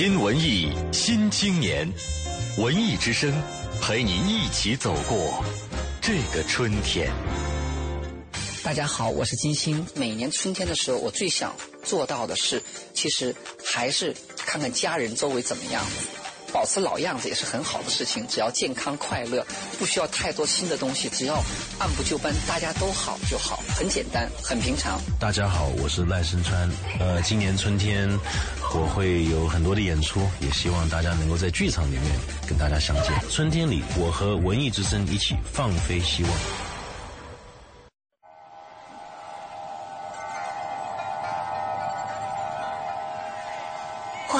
新文艺新青年，文艺之声陪您一起走过这个春天。大家好，我是金星。每年春天的时候，我最想做到的是，其实还是看看家人周围怎么样。保持老样子也是很好的事情，只要健康快乐，不需要太多新的东西，只要按部就班，大家都好就好，很简单，很平常。大家好，我是赖声川。呃，今年春天我会有很多的演出，也希望大家能够在剧场里面跟大家相见。春天里，我和文艺之声一起放飞希望。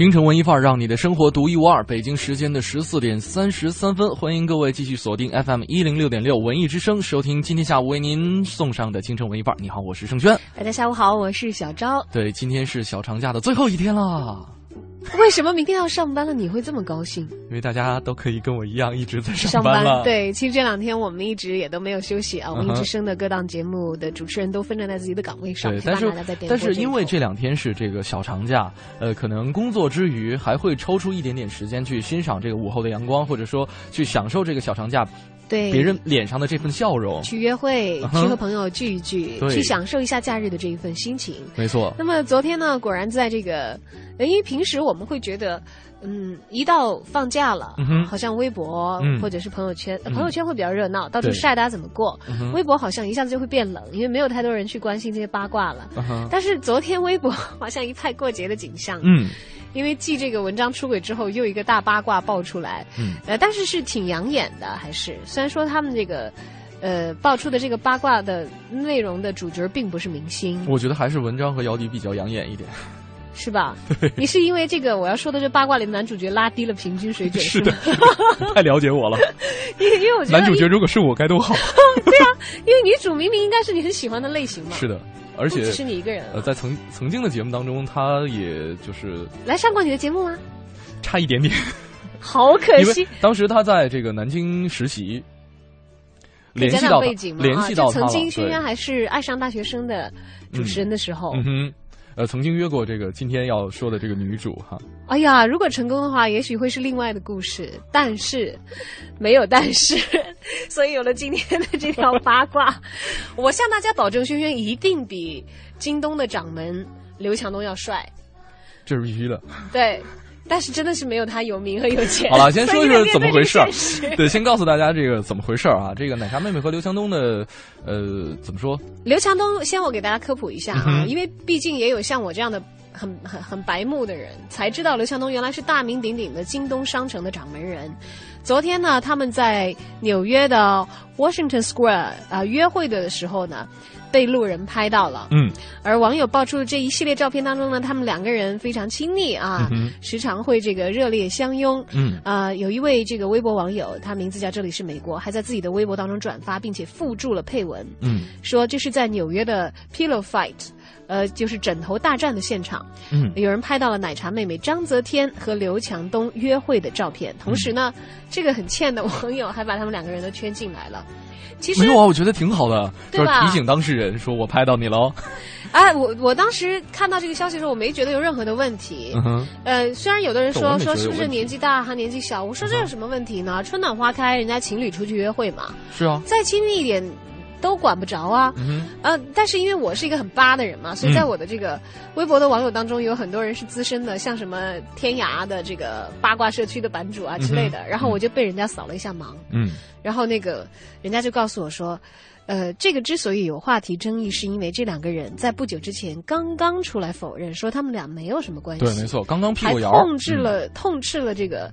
京城文艺范儿，让你的生活独一无二。北京时间的十四点三十三分，欢迎各位继续锁定 FM 一零六点六文艺之声，收听今天下午为您送上的京城文艺范儿。你好，我是盛轩。大家下午好，我是小昭。对，今天是小长假的最后一天了。为什么明天要上班了？你会这么高兴？因为大家都可以跟我一样一直在上班了。对，其实这两天我们一直也都没有休息啊。我们一直升的各档节目的主持人都分站在自己的岗位上。对，但是但是因为这两天是这个小长假，呃，可能工作之余还会抽出一点点时间去欣赏这个午后的阳光，或者说去享受这个小长假。对别人脸上的这份笑容，去约会，去和朋友聚一聚，去享受一下假日的这一份心情。没错。那么昨天呢，果然在这个，因为平时我们会觉得，嗯，一到放假了，好像微博或者是朋友圈，朋友圈会比较热闹，到处晒大家怎么过。微博好像一下子就会变冷，因为没有太多人去关心这些八卦了。但是昨天微博好像一派过节的景象。嗯。因为继这个文章出轨之后，又一个大八卦爆出来，嗯，呃，但是是挺养眼的，还是虽然说他们这个，呃，爆出的这个八卦的内容的主角并不是明星，我觉得还是文章和姚笛比较养眼一点，是吧？你是因为这个我要说的这八卦里的男主角拉低了平均水准，是的，太了解我了，因为因为我觉得男主角如果是我该多好，对啊，因为女主明明应该是你很喜欢的类型嘛，是的。而且只是你一个人。呃，在曾曾经的节目当中，他也就是来上过你的节目吗？差一点点，好可惜。当时他在这个南京实习，联系到背景联系到曾经轩轩还是爱上大学生的主持人的时候。呃，曾经约过这个今天要说的这个女主哈。哎呀，如果成功的话，也许会是另外的故事。但是，没有但是，所以有了今天的这条八卦。我向大家保证，轩轩一定比京东的掌门刘强东要帅。这是必须的。对。但是真的是没有他有名和有钱。好了，先说说怎么回事儿。对，先告诉大家这个怎么回事儿啊？这个奶茶妹妹和刘强东的，呃，怎么说？刘强东，先我给大家科普一下啊，因为毕竟也有像我这样的很很很白目的人才知道刘强东原来是大名鼎鼎的京东商城的掌门人。昨天呢，他们在纽约的 Washington Square 啊约会的时候呢。被路人拍到了，嗯，而网友爆出的这一系列照片当中呢，他们两个人非常亲密啊，时常会这个热烈相拥，嗯，啊，有一位这个微博网友，他名字叫这里是美国，还在自己的微博当中转发，并且附注了配文，嗯，说这是在纽约的 Pillow Fight。呃，就是枕头大战的现场，嗯，有人拍到了奶茶妹妹张泽天和刘强东约会的照片，同时呢，这个很欠的网友还把他们两个人都圈进来了。其实没有啊，我觉得挺好的，就是提醒当事人说我拍到你喽。哎，我我当时看到这个消息的时候，我没觉得有任何的问题。呃，虽然有的人说说是不是年纪大还年纪小，我说这有什么问题呢？春暖花开，人家情侣出去约会嘛。是啊，再亲密一点。都管不着啊，嗯呃，但是因为我是一个很八的人嘛，所以在我的这个微博的网友当中，有很多人是资深的，像什么天涯的这个八卦社区的版主啊之类的，然后我就被人家扫了一下盲，嗯，然后那个人家就告诉我说。呃，这个之所以有话题争议，是因为这两个人在不久之前刚刚出来否认，说他们俩没有什么关系。对，没错，刚刚辟过谣，痛斥了痛斥了这个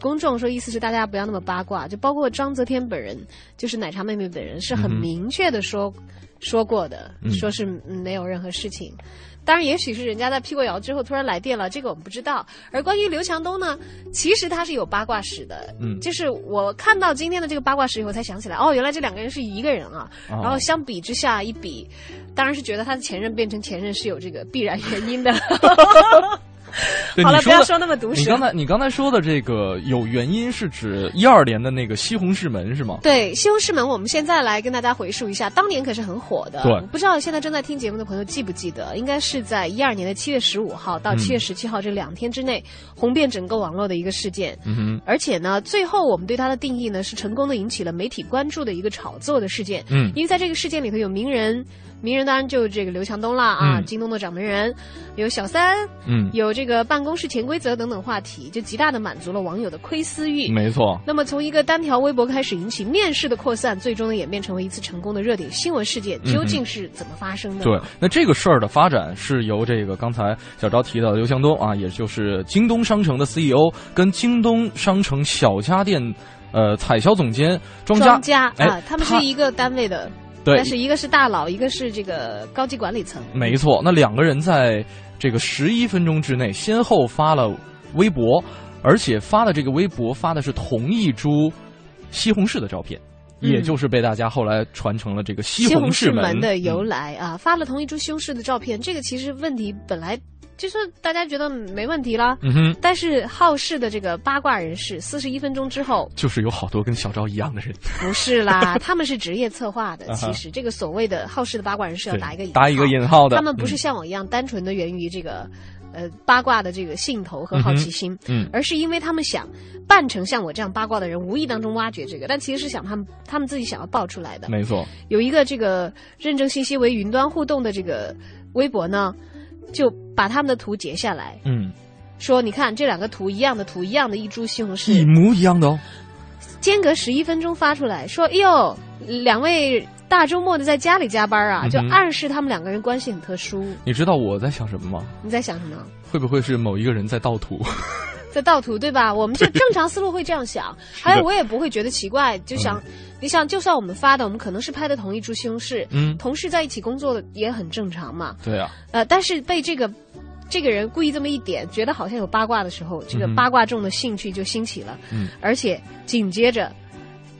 公众，说意思是大家不要那么八卦。就包括章泽天本人，就是奶茶妹妹本人，是很明确的说说过的，说是没有任何事情。当然，也许是人家在辟过谣之后突然来电了，这个我们不知道。而关于刘强东呢，其实他是有八卦史的。嗯就是我看到今天的这个八卦史以后，才想起来，哦，原来这两个人是一个人啊。哦然后相比之下一比，当然是觉得他的前任变成前任是有这个必然原因的。好了，不要说那么毒舌你刚。才你刚才说的这个有原因是指一二年的那个西红柿门是吗？对《西红柿门》，我们现在来跟大家回溯一下，当年可是很火的。对不知道现在正在听节目的朋友记不记得，应该是在一二年的七月十五号到嗯七月十七号这两天之内，红遍整个网络的一个事件。嗯哼，而且呢，最后我们对它的定义呢，是成功的引起了媒体关注的一个炒作的事件。嗯因为在这个事件里头有名人，名人当然就这个刘强东了啊，嗯。京东的掌门人，有小三，嗯，有这个办公室潜规则等等话题，就极大的满足了网友的窥私欲。没错，那么从一个单条微博开始引起面试的扩散，最终呢演变成为一次成功的热点新闻事件，究竟是怎么发生的？对，那这个事儿的发展是由这个刚才小昭提到的刘强东啊，也就是京东商城的 CEO，跟京东商城小家电呃采销总监庄家，庄家哎啊，他们是一个单位的，对。但是一个是大佬，一个是这个高级管理层。没错，那两个人在这个十一分钟之内先后发了微博，而且发的这个微博发的是同一株西红柿的照片，嗯。也就是被大家后来传成了这个西西红柿柿门的由嗯。来啊，发了同一株西红柿的照片，这个其实问题本来就是大家觉得没问题啦。嗯哼，但是好事的这个八卦人士，四十一分钟之后，就是有好多跟小昭一样的人，不是啦，他们是职业策划的。其实这个所谓的好事的八卦人士要打一个引打一个引号的他们不是嗯像我一样单纯的源于这个。呃，八卦的这个兴头和好奇心，嗯而是因为他们想扮成像我这样八卦的人，无意当中挖掘这个，但其实是想他们他们自己想要爆出来的。没错，有一个这个认证信息为云端互动的这个微博呢，就把他们的图截下来，嗯，说你看这两个图一样的图，一样的一株西红柿一，模一样的哦，间隔十一分钟发出来，说哎呦，两位大周末的在家里加班啊，就暗示他们两个人关系很特殊。你知道我在想什么吗？你在想什么？会不会是某一个人在盗图？在盗图对吧？我们就正常思路会这样想，还有我也不会觉得奇怪，就想、嗯。你想，就算我们发的，我们可能是拍的同一株西红柿，嗯。同事在一起工作的也很正常嘛。对啊，呃，但是被这个这个人故意这么一点，觉得好像有八卦的时候，这个八卦众的兴趣就兴起了。嗯，而且紧接着，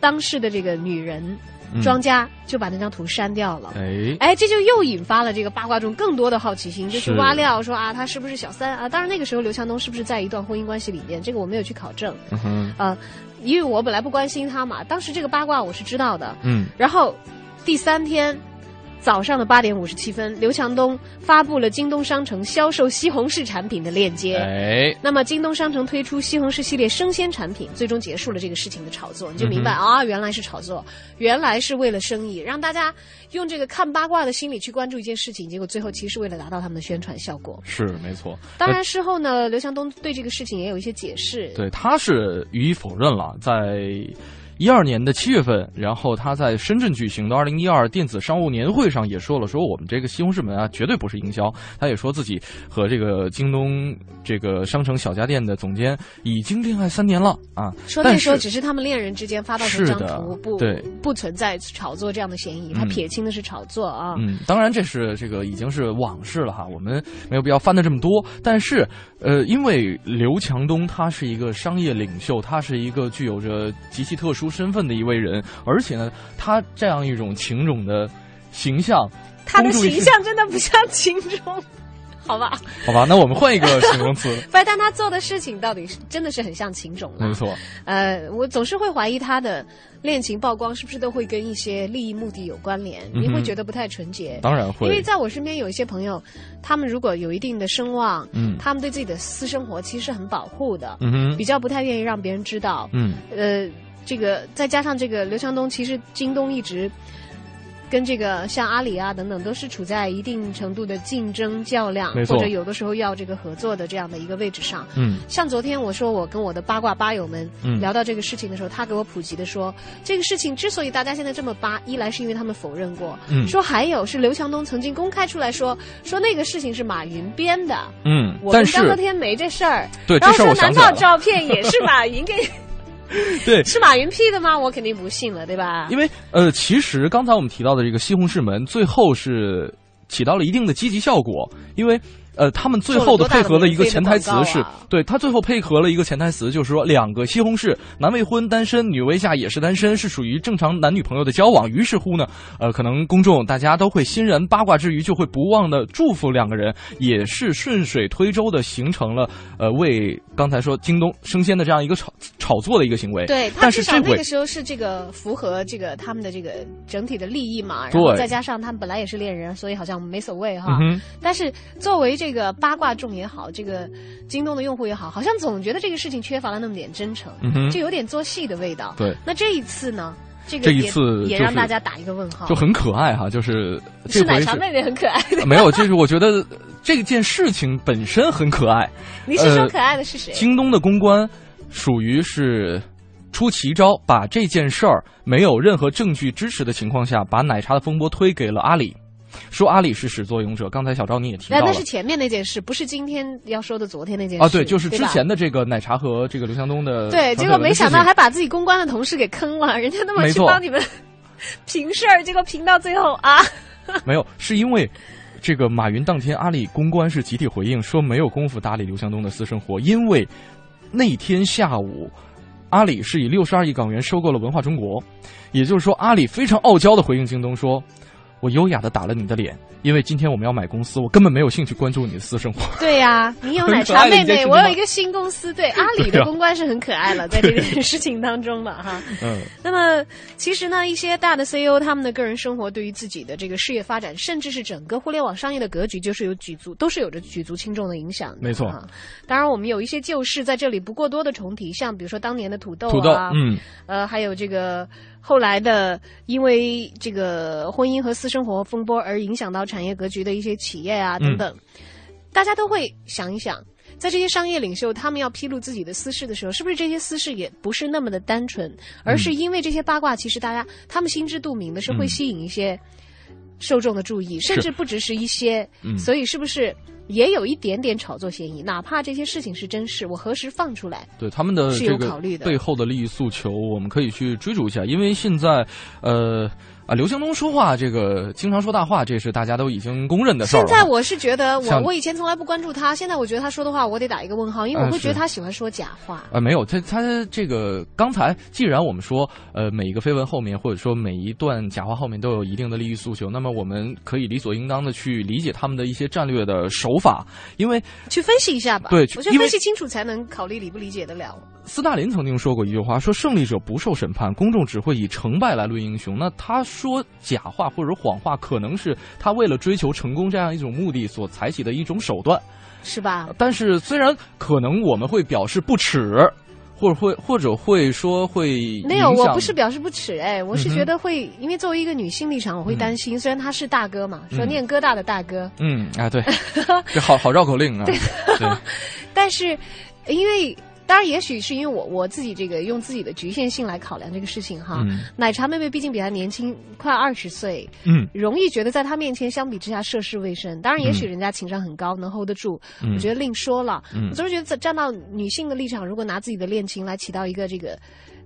当事的这个女人嗯庄家就把那张图删掉了。哎，哎，这就又引发了这个八卦中更多的好奇心，就是是挖料说啊，他是不是小三啊？当然那个时候刘强东是不是在一段婚姻关系里面，这个我没有去考证啊、因为我本来不关心他嘛。当时这个八卦我是知道的，嗯，然后第三天早上的八点五十七分，刘强东发布了京东商城销售西红柿产品的链接。哎，那么，京东商城推出西红柿系列生鲜产品，最终结束了这个事情的炒作，你就明白、嗯啊，原来是炒作，原来是为了生意，让大家用这个看八卦的心理去关注一件事情，结果最后其实是为了达到他们的宣传效果。是没错。当然，事后呢，刘强东对这个事情也有一些解释。对，他是予以否认了，在。一二年的七月份，然后他在深圳举行的二零一二电子商务年会上也说了，说我们这个西红柿门啊，绝对不是营销。他也说自己和这个京东这个商城小家电的总监已经恋爱三年了啊。说那时候只是他们恋人之间发到这张图，不对不存在炒作这样的嫌疑，他嗯撇清的是炒作啊。嗯，当然这是这个已经是往事了哈，我们没有必要翻的这么多。但是，呃，因为刘强东他是一个商业领袖，他是一个具有着极其特殊身份的一位人，而且呢，他这样一种情种的形象，他的形象真的不像情种，好吧？好吧，那我们换一个形容词。不然，但他做的事情到底是真的是很像情种了。没错，呃，我总是会怀疑他的恋情曝光是不是都会跟一些利益目的有关联，嗯你会觉得不太纯洁。当然会因为在我身边有一些朋友，他们如果有一定的声望，嗯他们对自己的私生活其实是很保护的，嗯哼比较不太愿意让别人知道。嗯，呃，这个再加上这个刘强东，其实京东一直。跟这个像阿里啊等等，都是处在一定程度的竞争较量或者有的时候要这个合作的这样的一个位置上。嗯像昨天我说我跟我的八卦吧友们嗯聊到这个事情的时候，他给我普及的说，这个事情之所以大家现在这么扒，一来是因为他们否认过，嗯说还有是刘强东曾经公开出来说，说那个事情是马云编的，嗯，我们张和天没这事儿，对然后说难道照片也是马云给 对是马云 P 的吗？我肯定不信了，对吧？因为呃，其实刚才我们提到的这个西红柿门，最后是起到了一定的积极效果，因为。呃，他们最后的配合的一个潜台词是，对他最后配合了一个潜台词，就是说两个西红柿，男未婚单身，女未嫁也是单身，是属于正常男女朋友的交往。于是乎呢，呃，可能公众大家都会欣然八卦之余，就会不忘的祝福两个人，也是顺水推舟的形成了呃为刚才说京东生鲜的这样一个炒炒作的一个行为。对，但是那个时候是这个符合这个他们的这个整体的利益嘛，然后再加上他们本来也是恋人，所以好像没所谓哈。但是作为这个八卦众也好，这个京东的用户也好，好像总觉得这个事情缺乏了那么点真诚，就有点做戏的味道。对，那这一次呢？这个这一次也让大家打一个问号，就很可爱哈，就是是奶茶妹妹很可爱。没有，就是我觉得这件事情本身很可爱。你是说可爱的是谁？京东的公关属于是出奇招，把这件事儿没有任何证据支持的情况下，把奶茶的风波推给了阿里。说阿里是始作俑者，刚才小赵你也提到了，那是前面那件事，不是今天要说的昨天那件事啊。对，就是之前的这个奶茶和这个刘强东的。对，结果没想到还把自己公关的同事给坑了，人家那么去帮你们平 事儿，结果平到最后啊。没有，是因为这个马云当天阿里公关是集体回应说没有功夫搭理刘强东的私生活，因为那天下午阿里是以六十二亿港元收购了文化中国，也就是说阿里非常傲娇的回应京东说。我优雅的打了你的脸，因为今天我们要买公司，我根本没有兴趣关注你的私生活。对呀，你有奶茶妹妹，我有一个新公司，对 阿里的公关是很可爱了，在这件事情当中了哈。嗯。那么其实呢，一些大的 CEO 他们的个人生活对于自己的这个事业发展，甚至是整个互联网商业的格局，就是有举足都是有着举足轻重的影响。没错。当然，我们有一些旧事在这里不过多的重提，像比如说当年的土豆啊，嗯，呃，还有这个。后来的，因为这个婚姻和私生活风波而影响到产业格局的一些企业啊等等，大家都会想一想，在这些商业领袖他们要披露自己的私事的时候，是不是这些私事也不是那么的单纯，而是因为这些八卦，其实大家他们心知肚明的是会吸引一些受众的注意，甚至不只是一些，所以是不是？也有一点点炒作嫌疑，哪怕这些事情是真事，我何时放出来？对他们的这个背后的利益诉求，我们可以去追逐一下，因为现在，呃。啊，刘强东说话这个经常说大话，这是大家都已经公认的事儿。现在我是觉得，我我以前从来不关注他，现在我觉得他说的话，我得打一个问号，因为我会觉得他喜欢说假话。啊，没有，他他这个刚才既然我们说，呃，每一个绯闻后面或者说每一段假话后面都有一定的利益诉求，那么我们可以理所应当的去理解他们的一些战略的手法，因为去分析一下吧。对，我觉得分析清楚才能考虑理不理解得了。斯大林曾经说过一句话，说胜利者不受审判，公众只会以成败来论英雄。那他说假话或者谎话，可能是他为了追求成功这样一种目的所采取的一种手段，是吧？但是虽然可能我们会表示不耻，或者会或者会说会没有，我不是表示不耻，哎，我是觉得会，因为作为一个女性立场，我会担心。虽然他是大哥嘛，说念哥大的大哥，嗯啊，对，这好好绕口令啊，对，但是因为。当然，也许是因为我我自己这个用自己的局限性来考量这个事情哈。奶茶妹妹毕竟比她年轻快二十岁，嗯，容易觉得在她面前相比之下涉世未深。当然，也许人家情商很高，能 hold 得住，我觉得另说了。我总是觉得站到女性的立场，如果拿自己的恋情来起到一个这个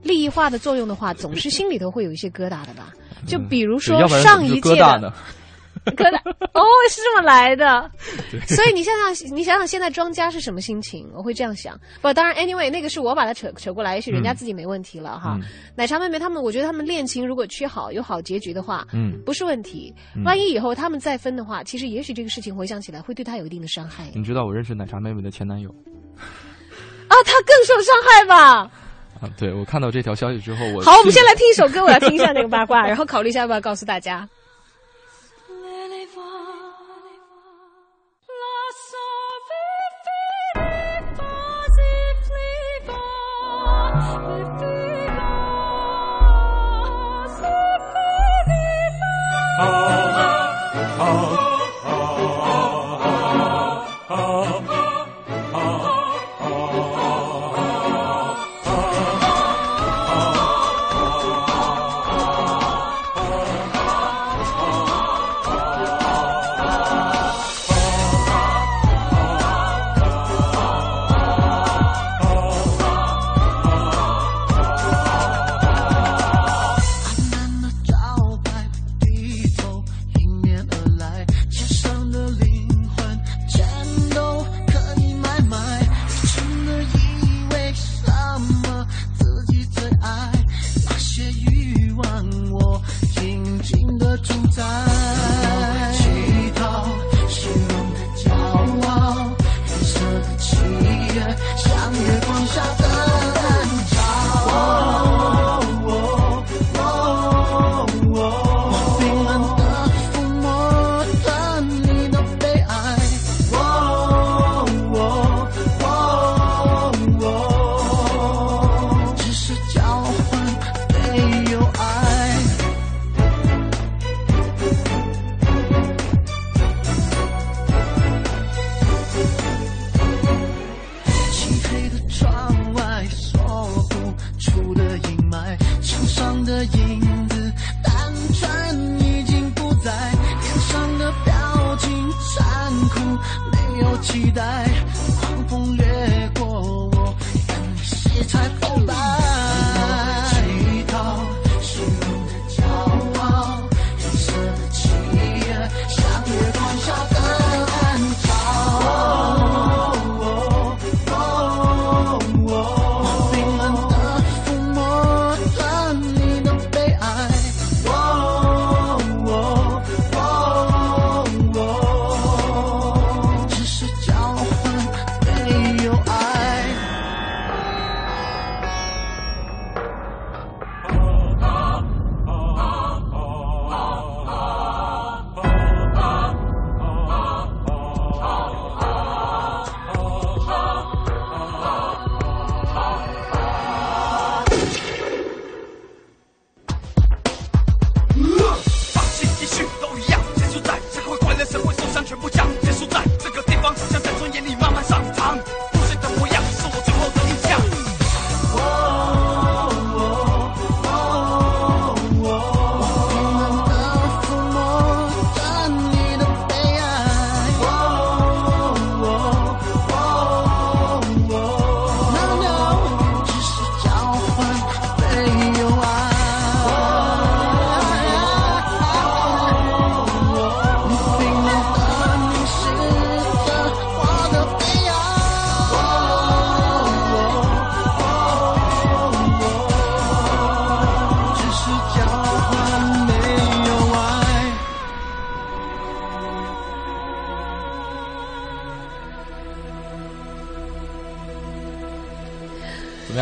利益化的作用的话，总是心里头会有一些疙瘩的吧？就比如说上一届的。可能哦，是这么来的，所以你想想，你想想现在庄家是什么心情？我会这样想。不，当然，anyway，那个是我把它扯扯过来，也许人家自己没问题了哈。奶茶妹妹他们，我觉得他们恋情如果缺好，有好结局的话，嗯，不是问题。万一以后他们再分的话，其实也许这个事情回想起来会对他有一定的伤害。你知道我认识奶茶妹妹的前男友？啊，他更受伤害吧？啊，对，我看到这条消息之后，我好，我们先来听一首歌，我要听一下那个八卦，然后考虑一下要不要告诉大家。Bye.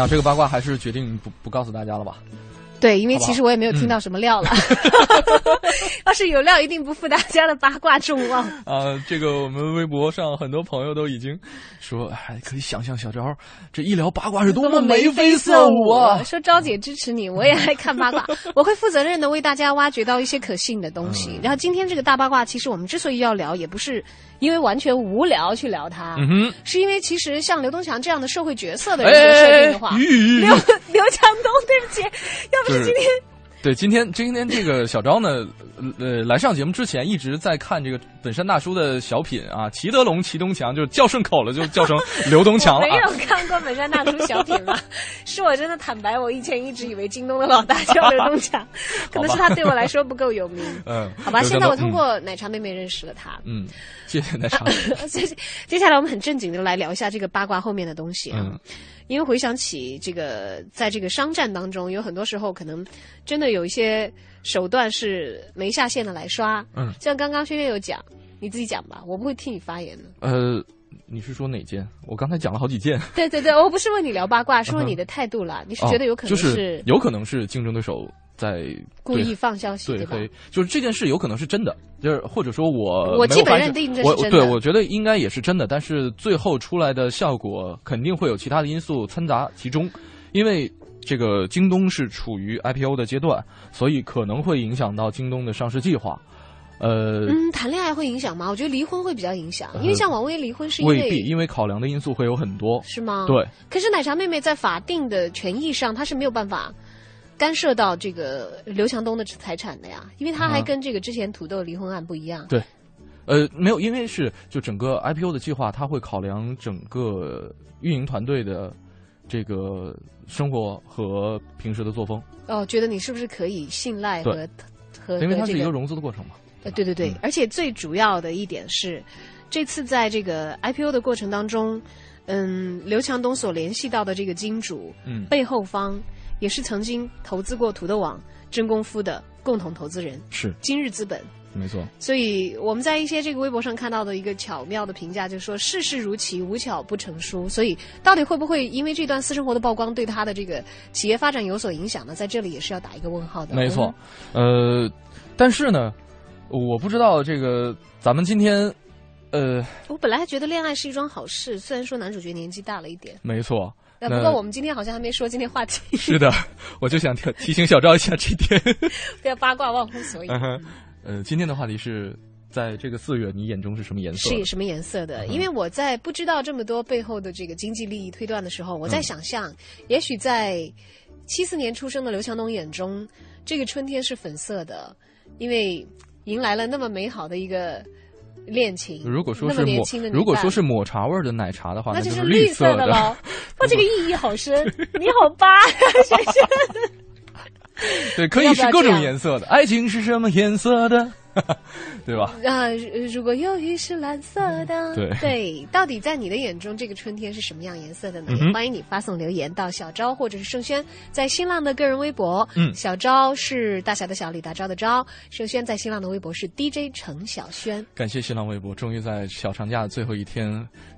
这个八卦还是决定不不告诉大家了吧？对，因为其实我也没有听到什么料了。要是有料，一定不负大家的八卦众望。啊，这个我们微博上很多朋友都已经说，哎，可以想象小昭这一聊八卦是多么眉飞色舞啊！说昭姐支持你，我也爱看八卦，我会负责任的为大家挖掘到一些可信的东西。然后今天这个大八卦，其实我们之所以要聊，也不是因为完全无聊去聊它，嗯哼，是因为其实像刘东强这样的社会角色的人物设定的话，刘刘强东，对不起，要不是今天。对，今天今天这个小昭呢，呃，来上节目之前一直在看这个本山大叔的小品啊，齐德龙、齐东强，就叫顺口了，就叫成刘东强了啊。没有看过本山大叔小品吗，是我真的坦白，我以前一直以为京东的老大叫刘东强，可能是他对我来说不够有名。嗯，好吧，现在我通过奶茶妹妹认识了他。嗯，谢谢奶茶。所以接下来我们很正经的来聊一下这个八卦后面的东西啊。嗯因为回想起这个，在这个商战当中，有很多时候可能真的有一些手段是没下线的来刷。嗯像刚刚轩轩有讲，你自己讲吧，我不会替你发言的。呃，你是说哪件？我刚才讲了好几件。对对对，我不是问你聊八卦，是问你的态度啦。你是觉得有可能哦就是有可能是竞争对手在故意放消息，对黑，就是这件事有可能是真的，就是或者说我我基本认定这我是真的对，我觉得应该也是真的，但是最后出来的效果肯定会有其他的因素掺杂其中，因为这个京东是处于 IPO 的阶段，所以可能会影响到京东的上市计划。呃，嗯，谈恋爱会影响吗？我觉得离婚会比较影响，因为像王威离婚是因为未必，因为考量的因素会有很多。是吗？对。可是奶茶妹妹在法定的权益上，她是没有办法干涉到这个刘强东的财产的呀，因为她还啊跟这个之前土豆离婚案不一样。对，呃，没有，因为是就整个 IPO 的计划，它会考量整个运营团队的这个生活和平时的作风，哦，觉得你是不是可以信赖和和因为它和这个是一个融资的过程嘛。呃，对对对，嗯而且最主要的一点是，这次在这个 IPO 的过程当中，嗯，刘强东所联系到的这个金主，嗯背后方也是曾经投资过土豆网真功夫的共同投资人，是今日资本。没错，所以我们在一些这个微博上看到的一个巧妙的评价，就是说世事如棋，无巧不成书。所以到底会不会因为这段私生活的曝光对他的这个企业发展有所影响呢？在这里也是要打一个问号的。没错，呃，但是呢，我不知道这个咱们今天，呃，我本来还觉得恋爱是一桩好事，虽然说男主角年纪大了一点。没错。那，不过我们今天好像还没说今天话题。是的，我就想提提醒小赵一下这点。不要八卦，忘乎所以。嗯呃，今天的话题是在这个四月，你眼中是什么颜色？是什么颜色的？因为我在不知道这么多背后的这个经济利益推断的时候，我在想象，也许在七四年出生的刘强东眼中，这个春天是粉色的，因为迎来了那么美好的一个恋情。如果说是抹如果说是抹茶味的奶茶的话，那就是绿色的喽。哇，这个意义好深，你好吧，先生。对，可以是各种颜色的。爱情是什么颜色的？对吧？啊，如果忧郁是蓝色的，对对，到底在你的眼中，这个春天是什么样颜色的呢？嗯、也欢迎你发送留言到小昭或者是盛轩在新浪的个人微博。嗯，小昭是大侠的小李大钊的昭，盛轩在新浪的微博是 DJ 程小轩。感谢新浪微博，终于在小长假的最后一天，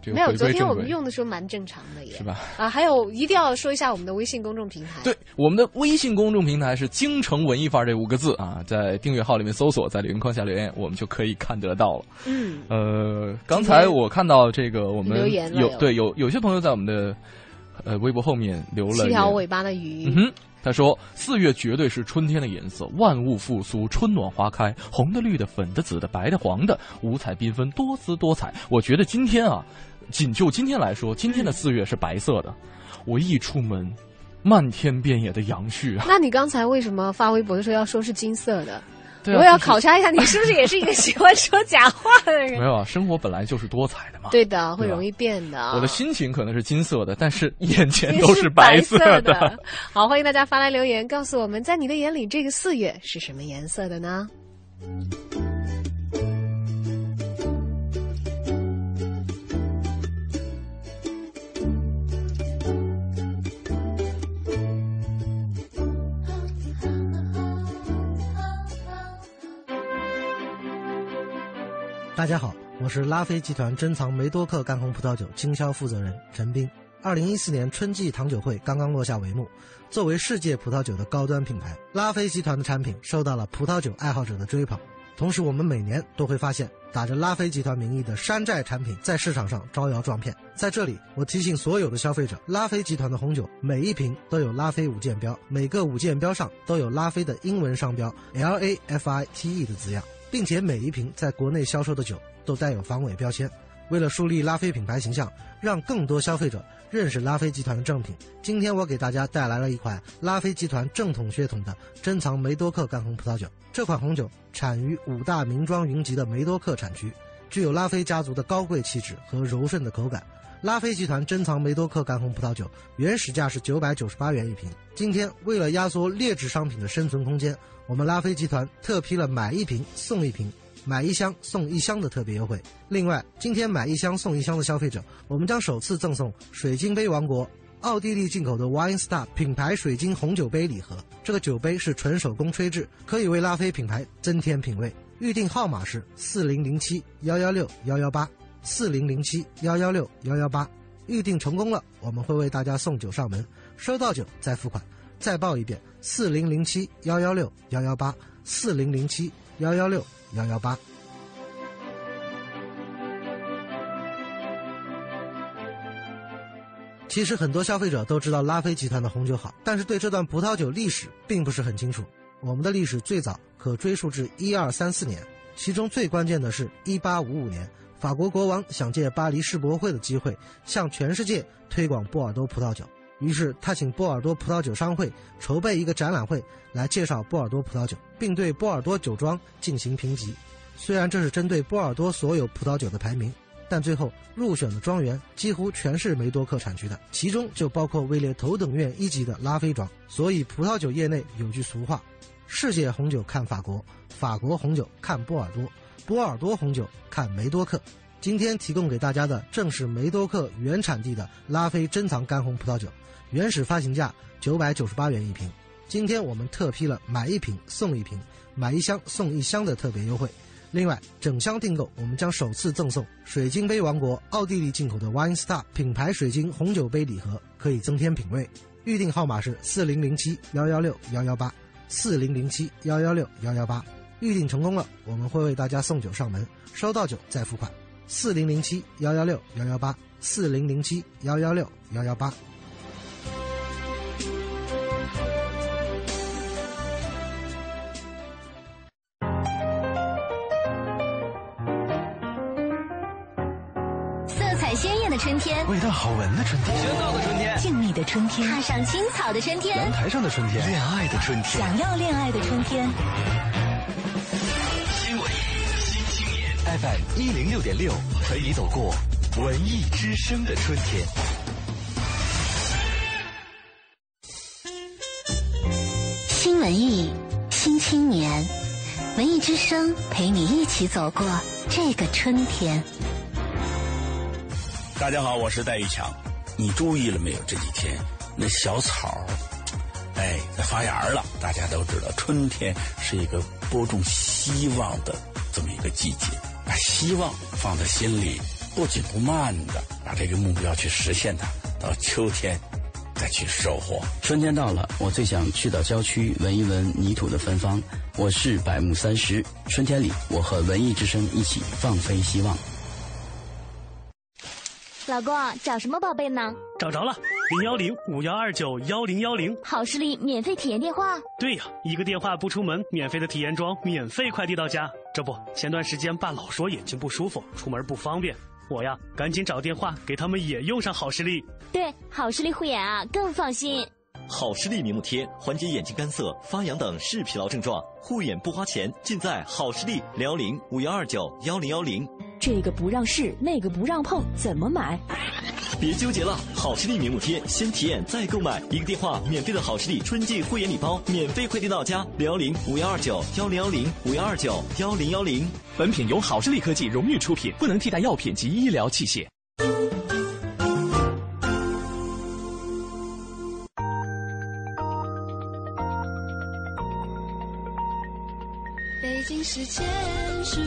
这个没有，昨天我们用的时候蛮正常的耶，是吧？啊，还有一定要说一下我们的微信公众平台。对，我们的微信公众平台是“京城文艺范儿”这五个字啊，在订阅号里面搜索，在留言框下留言，我们就可以看得到了。嗯，呃，刚才我看到这个，我们留言有有对有有些朋友在我们的呃微博后面留了七条尾巴的鱼。嗯哼，他说四月绝对是春天的颜色，万物复苏，春暖花开，红的、绿的、粉的、紫的、白的、黄的，五彩缤纷，多姿多彩。我觉得今天啊，仅就今天来说，今天的四月是白色的。我一出门，漫天遍野的杨絮啊！那你刚才为什么发微博的时候要说是金色的？对啊我要考察一下，你 是不是也是一个喜欢说假话的人？没有啊，生活本来就是多彩的嘛。对的，会容易变的。我的心情可能是金色的，但是眼前都是白色的。好，欢迎大家发来留言，告诉我们在你的眼里，这个四月是什么颜色的呢？大家好，我是拉菲集团珍藏梅多克干红葡萄酒经销负责人陈斌。二零一四年春季糖酒会刚刚落下帷幕，作为世界葡萄酒的高端品牌，拉菲集团的产品受到了葡萄酒爱好者的追捧。同时，我们每年都会发现打着拉菲集团名义的山寨产品在市场上招摇撞骗。在这里，我提醒所有的消费者，拉菲集团的红酒每一瓶都有拉菲五件标，每个五件标上都有拉菲的英文商标 L A F I T E 的字样。并且每一瓶在国内销售的酒都带有防伪标签。为了树立拉菲品牌形象，让更多消费者认识拉菲集团的正品，今天我给大家带来了一款拉菲集团正统血统的珍藏梅多克干红葡萄酒。这款红酒产于五大名庄云集的梅多克产区，具有拉菲家族的高贵气质和柔顺的口感。拉菲集团珍藏梅多克干红葡萄酒原始价是九百九十八元一瓶，今天为了压缩劣质商品的生存空间，我们拉菲集团特批了买一瓶送一瓶、买一箱送一箱的特别优惠。另外，今天买一箱送一箱的消费者，我们将首次赠送水晶杯王国奥地利进口的 Wine Star 品牌水晶红酒杯礼盒。这个酒杯是纯手工吹制，可以为拉菲品牌增添品味。预定号码是四零零七幺幺六幺幺八。四零零七幺幺六幺幺八，预定成功了，我们会为大家送酒上门，收到酒再付款。再报一遍：四零零七幺幺六幺幺八，四零零七幺幺六幺幺八。其实很多消费者都知道拉菲集团的红酒好，但是对这段葡萄酒历史并不是很清楚。我们的历史最早可追溯至一二三四年，其中最关键的是一八五五年。法国国王想借巴黎世博会的机会，向全世界推广波尔多葡萄酒。于是他请波尔多葡萄酒商会筹备一个展览会，来介绍波尔多葡萄酒，并对波尔多酒庄进行评级。虽然这是针对波尔多所有葡萄酒的排名，但最后入选的庄园几乎全是梅多克产区的，其中就包括位列头等院一级的拉菲庄。所以葡萄酒业内有句俗话：世界红酒看法国，法国红酒看波尔多。波尔多红酒看梅多克，今天提供给大家的正是梅多克原产地的拉菲珍藏干红葡萄酒，原始发行价九百九十八元一瓶。今天我们特批了买一瓶送一瓶、买一箱送一箱的特别优惠。另外，整箱订购我们将首次赠送水晶杯王国奥地利进口的 Wine Star 品牌水晶红酒杯礼盒，可以增添品味。预定号码是四零零七幺幺六幺幺八，四零零七幺幺六幺幺八。预定成功了，我们会为大家送酒上门，收到酒再付款。四零零七幺幺六幺幺八，四零零七幺幺六幺幺八。味道好闻的春天，喧闹的春天，静谧的春天，踏上青草的春天，阳台上的春天，恋爱的春天，想要恋爱的春天。新文艺新青年。FM 一零六点六，陪你走过文艺之声的春天。新文艺，新青年，文艺之声陪你一起走过这个春天。大家好，我是戴玉强。你注意了没有？这几天那小草，哎，在发芽了。大家都知道，春天是一个播种希望的这么一个季节，把希望放在心里，不紧不慢的把这个目标去实现它。到秋天。再去收获。春天到了，我最想去到郊区闻一闻泥土的芬芳。我是百木三十，春天里，我和文艺之声一起放飞希望。老公，找什么宝贝呢？找着了，零幺零五幺二九幺零幺零，好视力免费体验电话。对呀，一个电话不出门，免费的体验装免费快递到家。这不，前段时间爸老说眼睛不舒服，出门不方便。我呀，赶紧找电话给他们也用上好视力。对，好视力护眼啊，更放心。好视力明目贴缓解眼睛干涩、发痒等视疲劳症状，护眼不花钱，尽在好视力。零幺零五幺二九幺零幺零。这个不让试，那个不让碰，怎么买？别纠结了，好视力明目贴，先体验再购买。一个电话，免费的好视力春季护眼礼包，免费快递到家。零幺零五幺二九幺零幺零五幺二九幺零幺零。本品由好视力科技荣誉出品，不能替代药品及医疗器械。北京时间十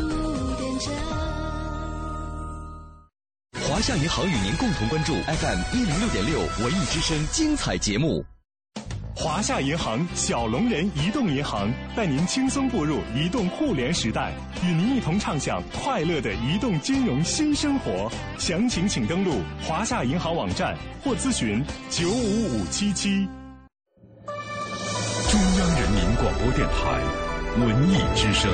华夏银行与您共同关注 FM 一零六点六文艺之声精彩节目。华夏银行小龙人移动银行带您轻松步入移动互联时代，与您一同畅享快乐的移动金融新生活。详情请登录华夏银行网站或咨询九五五七七。中央人民广播电台文艺之声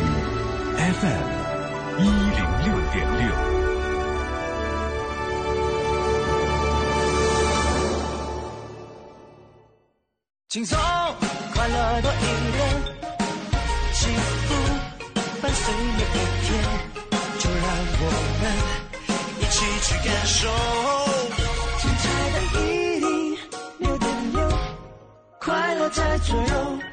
FM 一零六点六。轻松快乐多一点，幸福伴随每一天，就让我们一起去感受。精彩的一零六点六，快乐在左右。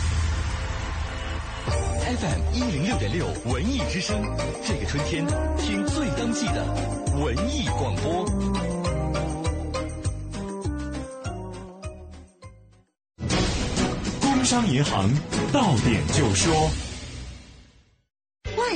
FM 一零六点六文艺之声，这个春天听最当季的文艺广播。工商银行到点就说，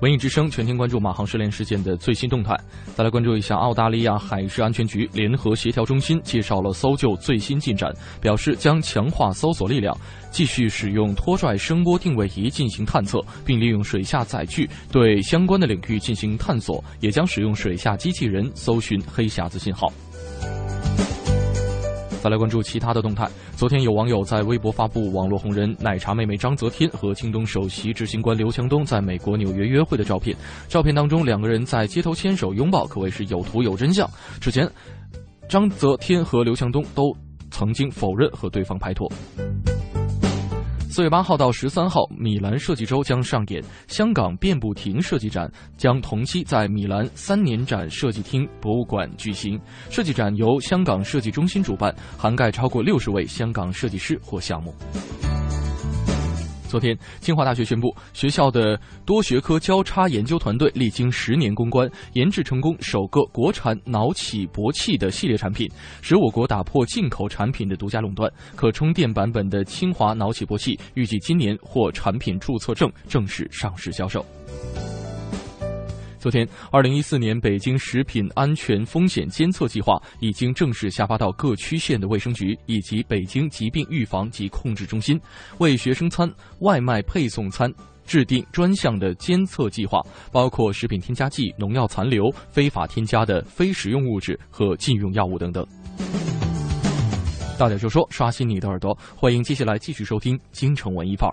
文艺之声全天关注马航失联事件的最新动态。再来关注一下，澳大利亚海事安全局联合协调中心介绍了搜救最新进展，表示将强化搜索力量，继续使用拖拽声波定位仪进行探测，并利用水下载具对相关的领域进行探索，也将使用水下机器人搜寻黑匣子信号。再来关注其他的动态。昨天有网友在微博发布网络红人奶茶妹妹张泽天和京东首席执行官刘强东在美国纽约约会的照片。照片当中，两个人在街头牵手拥抱，可谓是有图有真相。之前，张泽天和刘强东都曾经否认和对方拍拖。四月八号到十三号，米兰设计周将上演香港遍布亭设计展，将同期在米兰三年展设计厅博物馆举行。设计展由香港设计中心主办，涵盖超过六十位香港设计师或项目。昨天，清华大学宣布，学校的多学科交叉研究团队历经十年攻关，研制成功首个国产脑起搏器的系列产品，使我国打破进口产品的独家垄断。可充电版本的清华脑起搏器预计今年获产品注册证，正式上市销售。昨天，二零一四年北京食品安全风险监测计划已经正式下发到各区县的卫生局以及北京疾病预防及控制中心，为学生餐、外卖配送餐制定专项的监测计划，包括食品添加剂、农药残留、非法添加的非食用物质和禁用药物等等。大点就说，刷新你的耳朵，欢迎接下来继续收听《京城文艺范儿》。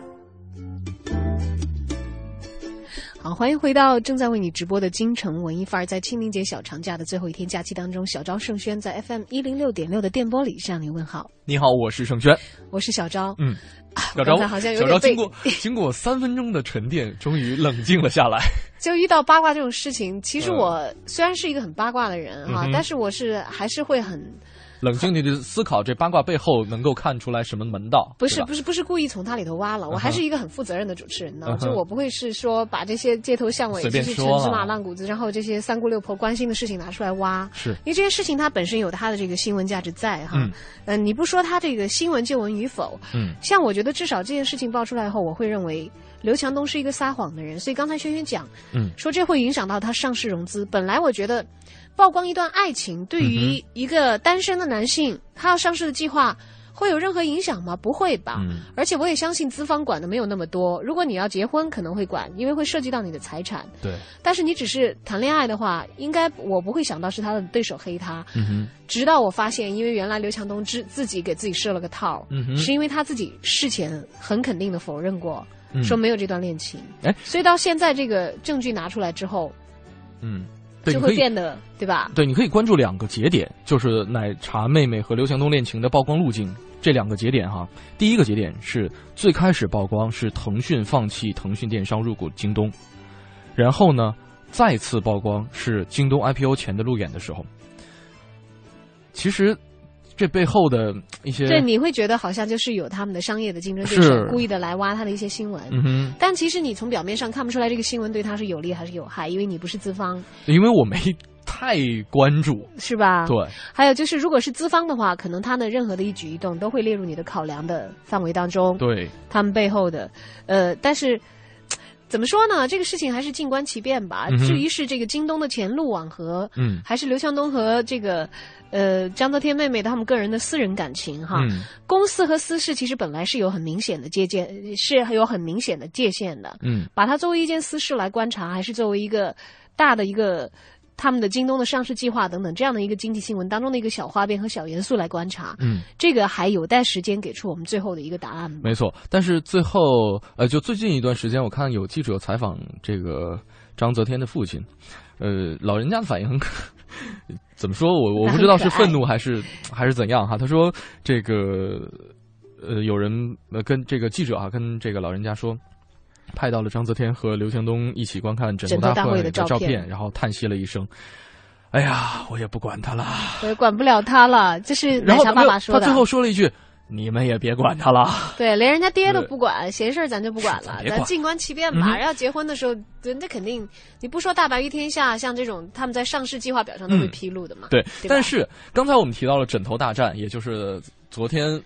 好，欢迎回到正在为你直播的京城文艺范儿。在清明节小长假的最后一天假期当中，小昭盛轩在 FM 一零六点六的电波里向你问好。你好，我是盛轩，我是小昭。嗯，小昭好像有小昭点被经过 经过三分钟的沉淀，终于冷静了下来。就遇到八卦这种事情，其实嗯我虽然是一个很八卦的人哈，但是我是还是会很冷静地去思考这八卦背后能够看出来什么门道。不是不是不是故意从它里头挖了，我还是一个很负责任的主持人呢。就我不会是说把这些街头巷尾、随这些陈芝麻烂谷子，然后这些三姑六婆关心的事情拿出来挖。是因为这些事情它本身有它的这个新闻价值在哈。嗯呃，你不说它这个新闻见闻与否，嗯像我觉得至少这件事情爆出来后，我会认为刘强东是一个撒谎的人。所以刚才轩轩讲，嗯说这会影响到他上市融资。本来我觉得曝光一段爱情对于一个单身的男性，他要上市的计划。会有任何影响吗？不会吧。嗯而且我也相信资方管的没有那么多。如果你要结婚，可能会管，因为会涉及到你的财产。对，但是你只是谈恋爱的话，应该我不会想到是他的对手黑他。嗯哼，直到我发现，因为原来刘强东自自己给自己设了个套，嗯哼是因为他自己事前很肯定的否认过，嗯说没有这段恋情。哎，所以到现在这个证据拿出来之后，嗯，对，就会变得对吧？对，你可以关注两个节点，就是奶茶妹妹和刘强东恋情的曝光路径。这两个节点哈，第一个节点是最开始曝光是腾讯放弃腾讯电商入股京东，然后呢，再次曝光是京东 IPO 前的路演的时候。其实，这背后的一些对，你会觉得好像就是有他们的商业的竞争对是手故意的来挖他的一些新闻。但其实你从表面上看不出来这个新闻对他是有利还是有害，因为你不是资方，因为我没 太关注，是吧？对。还有就是，如果是资方的话，可能他的任何的一举一动都会列入你的考量的范围当中。对，他们背后的，呃，但是。怎么说呢？这个事情还是静观其变吧。嗯至于是这个京东的前路网和，嗯还是刘强东和这个，呃，章泽天妹妹他们个人的私人感情哈，嗯公司和私事其实本来是有很明显的界限，是有很明显的界限的。嗯把它作为一件私事来观察，还是作为一个大的一个他们的京东的上市计划等等这样的一个经济新闻当中的一个小花边和小元素来观察，嗯，这个还有待时间给出我们最后的一个答案。没错，但是最后，呃，就最近一段时间，我看有记者采访这个章泽天的父亲，呃，老人家的反应很可，怎么说？我我不知道是愤怒还是 还是怎样哈。他说这个，呃，有人呃跟这个记者啊，跟这个老人家说。拍到了章泽天和刘强东一起观看枕头大会会的照片片，然后叹息了一声：“哎呀，我也不管他了。我也管不了他了，这是”奶茶爸爸说的。他最后说了一句：“你们也别管他了。”对，连人家爹都不管，闲事儿咱就不管了，咱静观其变吧。嗯哼人家结婚的时候，人家肯定，你不说大白于天下，像这种他们在上市计划表上都会嗯披露的嘛。对，吧但是刚才我们提到了枕头大战，也就是昨天。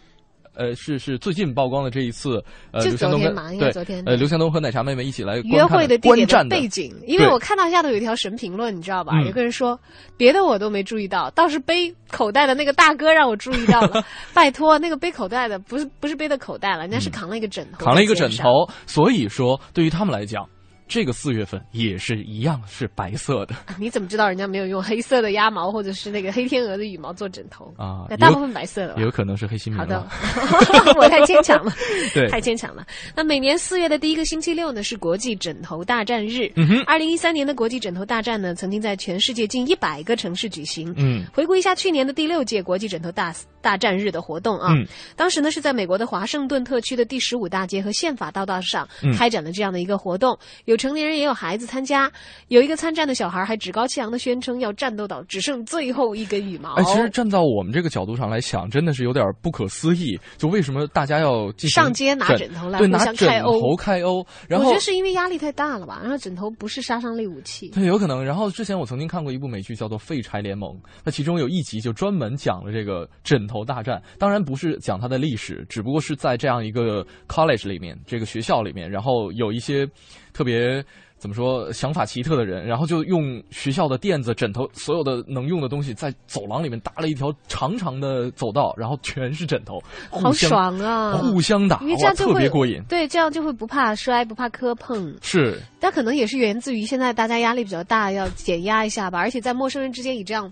呃，是是最近曝光的这一次，呃，就昨天嘛应该昨天呃，刘强东和奶茶妹妹一起来约会的地点的背景，因为我看到下头有一条神评论，你知道吧？嗯有个人说别的我都没注意到，倒是背口袋的那个大哥让我注意到了。拜托，那个背口袋的不是不是背的口袋了，人家是扛了一个枕头，扛了一个枕。头，所以说对于他们来讲，这个四月份也是一样是白色的你怎么知道人家没有用黑色的鸭毛或者是那个黑天鹅的羽毛做枕头？啊？那大部分白色的有可能是黑心棉好的。我太牵强了，对太牵强了。那每年四月的第一个星期六呢，是国际枕头大战日。嗯哼二零一三年的国际枕头大战呢，曾经在全世界近一百个城市举行。嗯回顾一下去年的第六届国际枕头大大战日的活动啊，嗯当时呢是在美国的华盛顿特区的第十五大街和宪法大道上嗯开展了这样的一个活动，有成年人也有孩子参加。有一个参战的小孩还趾高气扬的宣称要战斗到只剩最后一根羽毛。哎，其实站在我们这个角度上来想，真的是有点不可思议。就为什么大家要进行上街拿枕头来对，互拿枕相开殴头开殴，然后我觉得是因为压力太大了吧，然后枕头不是杀伤力武器。对，有可能。然后之前我曾经看过一部美剧，叫做《废柴联盟》，那其中有一集就专门讲了这个枕头大战。当然不是讲它的历史，只不过是在这样一个 college 里面，这个学校里面，然后有一些特别。怎么说？想法奇特的人，然后就用学校的垫子、枕头，所有的能用的东西，在走廊里面搭了一条长长的走道，然后全是枕头，好爽啊！互相打，因为这样就会别过瘾。对，这样就会不怕摔，不怕磕碰。是，但可能也是源自于现在大家压力比较大，要减压一下吧。而且在陌生人之间以这样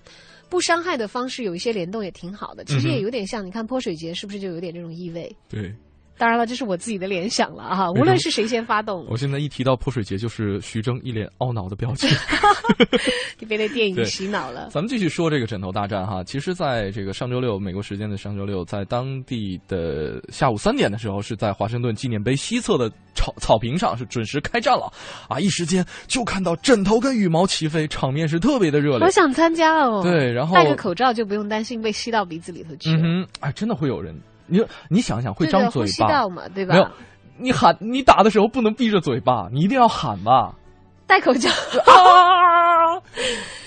不伤害的方式有一些联动，也挺好的。其实也有点像，你看泼水节是不是就有点这种意味？对。当然了，这是我自己的联想了啊。无论是谁先发动，我现在一提到泼水节，就是徐峥一脸懊恼的表情。你被那电影洗脑了。咱们继续说这个枕头大战哈。其实，在这个上周六，美国时间的上周六，在当地的下午三点的时候，是在华盛顿纪念碑西侧的草草坪上是准时开战了啊！一时间就看到枕头跟羽毛齐飞，场面是特别的热烈我。想参加哦！对然后戴个口罩就不用担心被吸到鼻子里头去。嗯哼，哎，真的会有人，你你想想，会张嘴呼吸巴嘛对吧没有，你喊你打的时候不能闭着嘴巴，你一定要喊吧，戴口罩。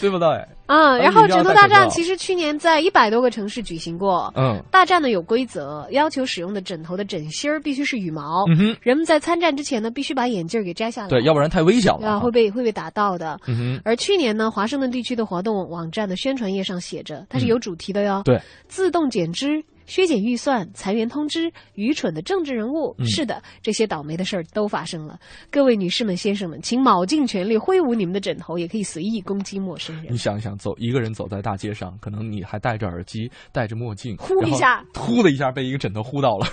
对不对？嗯，然后枕头大战其实去年在一百多个城市举行过。嗯大战呢有规则，要求使用的枕头的枕芯儿必须是羽毛。嗯哼人们在参战之前呢，必须把眼镜儿给摘下来。对，要不然太危险了啊，啊。会被会被打到的。嗯哼，而去年呢，华盛顿地区的活动网站的宣传页上写着，它是有主题的哟。嗯对，自动减脂、削减预算、裁员通知、愚蠢的政治人物。嗯是的，这些倒霉的事儿都发生了。各位女士们、先生们，请卯尽全力挥舞你们的枕头，也可以随意攻击陌生人你。想一想，走一个人走在大街上，可能你还戴着耳机，戴着墨镜，呼一下 呼的一下被一个枕头呼到了。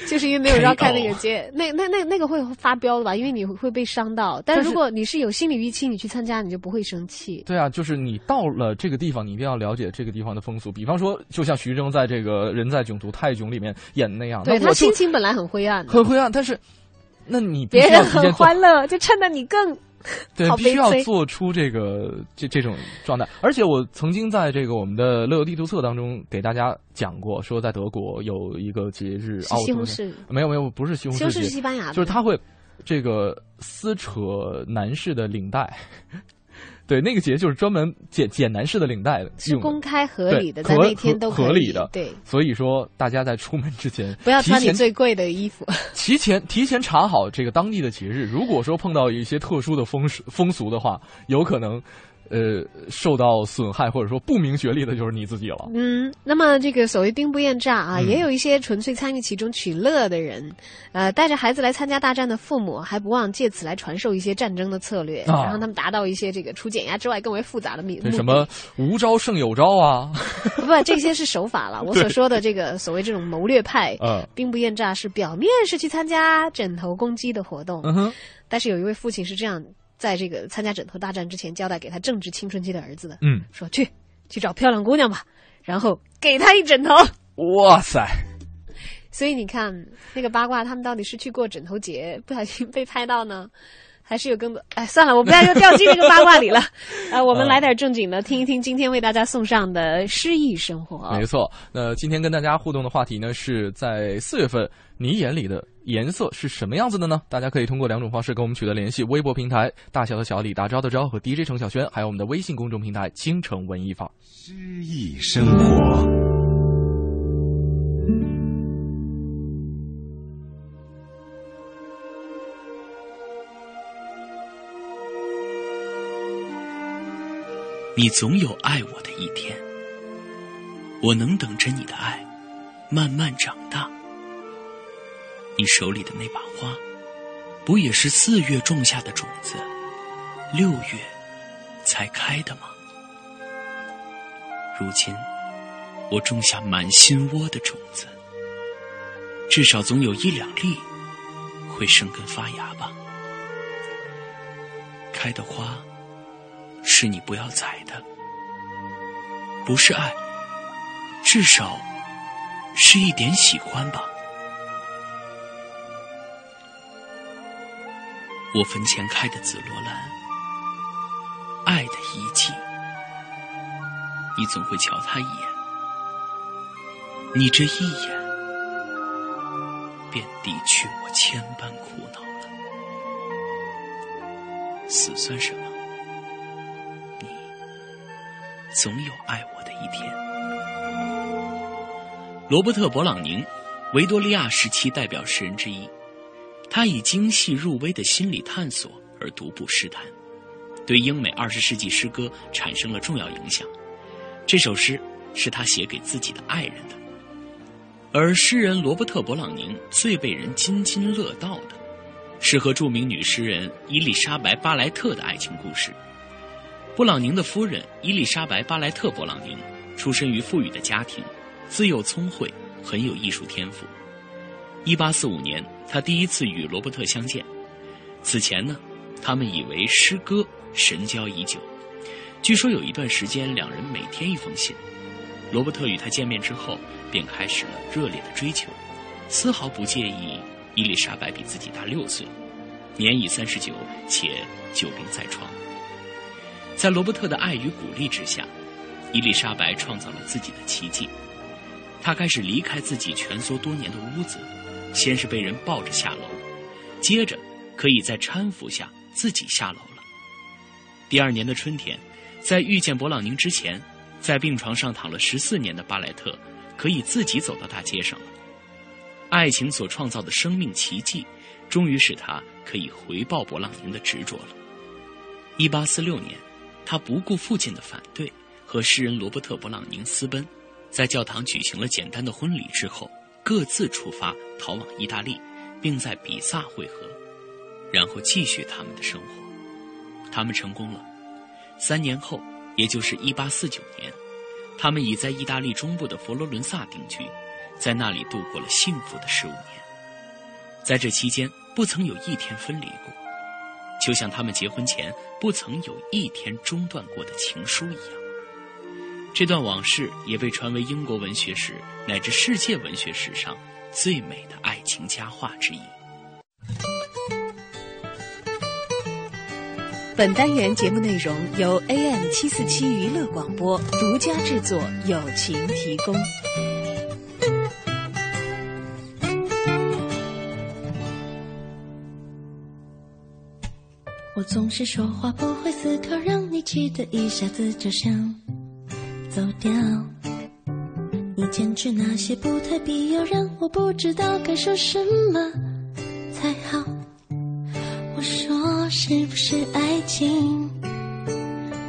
就是因为没有人要看那个街，那那那那个会发飙的吧？因为你会被伤到。但如果你是有心理预期，你去参加，你就不会生气。对啊，就是你到了这个地方，你一定要了解这个地方的风俗。比方说，就像徐峥在这个《人在囧途泰囧》里面演的那样，对他心情本来很灰暗，很灰暗，但是，那你别人很欢乐，就衬得你更 对，必须要做出这个这这种状态。而且我曾经在这个我们的乐游地图册当中给大家讲过，说在德国有一个节日，西红柿没有没有，不是西红西红柿是西班牙的就是他会这个撕扯男士的领带。对，那个节就是专门剪剪男士的领带的，是公开合理的，在那天都合理的。对，所以说大家在出门之前不要穿你最贵的衣服。提前提前查好这个当地的节日，如果说碰到一些特殊的风俗风俗的话，有可能，呃，受到损害或者说不明觉厉的就是你自己了。嗯，那么这个所谓兵不厌诈啊，嗯也有一些纯粹参与其中取乐的人，呃，带着孩子来参加大战的父母，还不忘借此来传授一些战争的策略，啊让他们达到一些这个除减压之外更为复杂的目目的。什么无招胜有招啊？不，这些是手法了。我所说的这个所谓这种谋略派，嗯兵不厌诈是表面是去参加枕头攻击的活动，嗯，但是有一位父亲是这样，在这个参加枕头大战之前交代给他正值青春期的儿子的，嗯，说去去找漂亮姑娘吧，然后给他一枕头。哇塞！所以你看，那个八卦他们到底是去过枕头节，不小心被拍到呢，还是有更多？哎，算了，我不要又掉进这个八卦里了。啊，我们来点正经的，听一听今天为大家送上的诗意生活。没错，那今天跟大家互动的话题呢，是在四月份你眼里的颜色是什么样子的呢？大家可以通过两种方式跟我们取得联系：微博平台大小的小李大钊的钊和 DJ 程小轩，还有我们的微信公众平台京城文艺坊。诗意生活。你总有爱我的一天，我能等着你的爱慢慢长大。你手里的那把花，不也是四月种下的种子，六月才开的吗？如今，我种下满心窝的种子，至少总有一两粒会生根发芽吧。开的花是你不要采的，不是爱，至少是一点喜欢吧。我坟前开的紫罗兰，爱的遗迹，你总会瞧他一眼，你这一眼，便抵去我千般苦恼了。死算什么？总有爱我的一天。罗伯特·勃朗宁，维多利亚时期代表诗人之一。他以精细入微的心理探索而独步诗坛，对英美二十世纪诗歌产生了重要影响。这首诗是他写给自己的爱人的，而诗人罗伯特·勃朗宁最被人津津乐道的，是和著名女诗人伊丽莎白·巴莱特的爱情故事。勃朗宁的夫人伊丽莎白·巴莱特·勃朗宁出身于富裕的家庭，自幼聪慧，很有艺术天赋。一八四五年，他第一次与罗伯特相见。此前呢，他们以为诗歌神交已久。据说有一段时间，两人每天一封信。罗伯特与他见面之后，便开始了热烈的追求，丝毫不介意伊丽莎白比自己大六岁，年已三十九，且久病在床。在罗伯特的爱与鼓励之下，伊丽莎白创造了自己的奇迹。她开始离开自己蜷缩多年的屋子。先是被人抱着下楼，接着可以在搀扶下自己下楼了。第二年的春天，在遇见勃朗宁之前，在病床上躺了十四年的巴莱特，可以自己走到大街上了。爱情所创造的生命奇迹，终于使他可以回报勃朗宁的执着了。一八四六年，他不顾父亲的反对，和诗人罗伯特·勃朗宁私奔，在教堂举行了简单的婚礼之后。各自出发逃往意大利，并在比萨会合，然后继续他们的生活。他们成功了。三年后，也就是一八四九年，他们已在意大利中部的佛罗伦萨定居，在那里度过了幸福的十五年。在这期间，不曾有一天分离过，就像他们结婚前不曾有一天中断过的情书一样。这段往事也被传为英国文学史乃至世界文学史上最美的爱情佳话之一。本单元节目内容由 AM 七四七娱乐广播独家制作，友情提供。总是说话不会思考，让你气得一下子就想。走掉，你坚持那些不太必要，让我不知道该说什么才好。我说是不是爱情，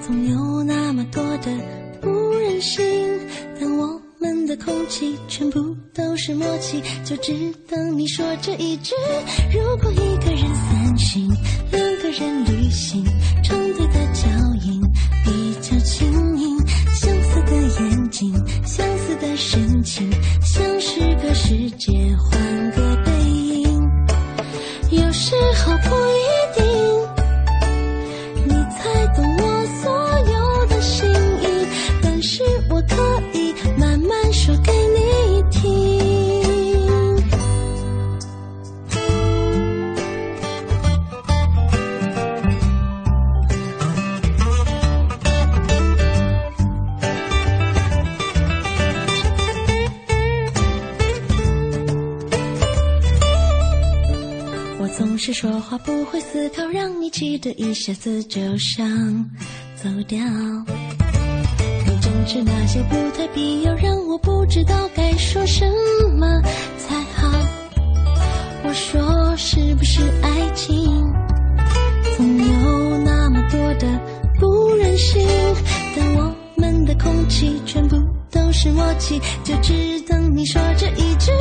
总有那么多的不忍心？但我们的空气全部都是默契，就只等你说这一句。如果一个人散心，两人旅行，成对的脚印比较轻会思考，让你气得一下子就想走掉。你坚持那些不太必要，让我不知道该说什么才好。我说是不是爱情，总有那么多的不忍心，但我们的空气全部是默契，就只等你说这一句。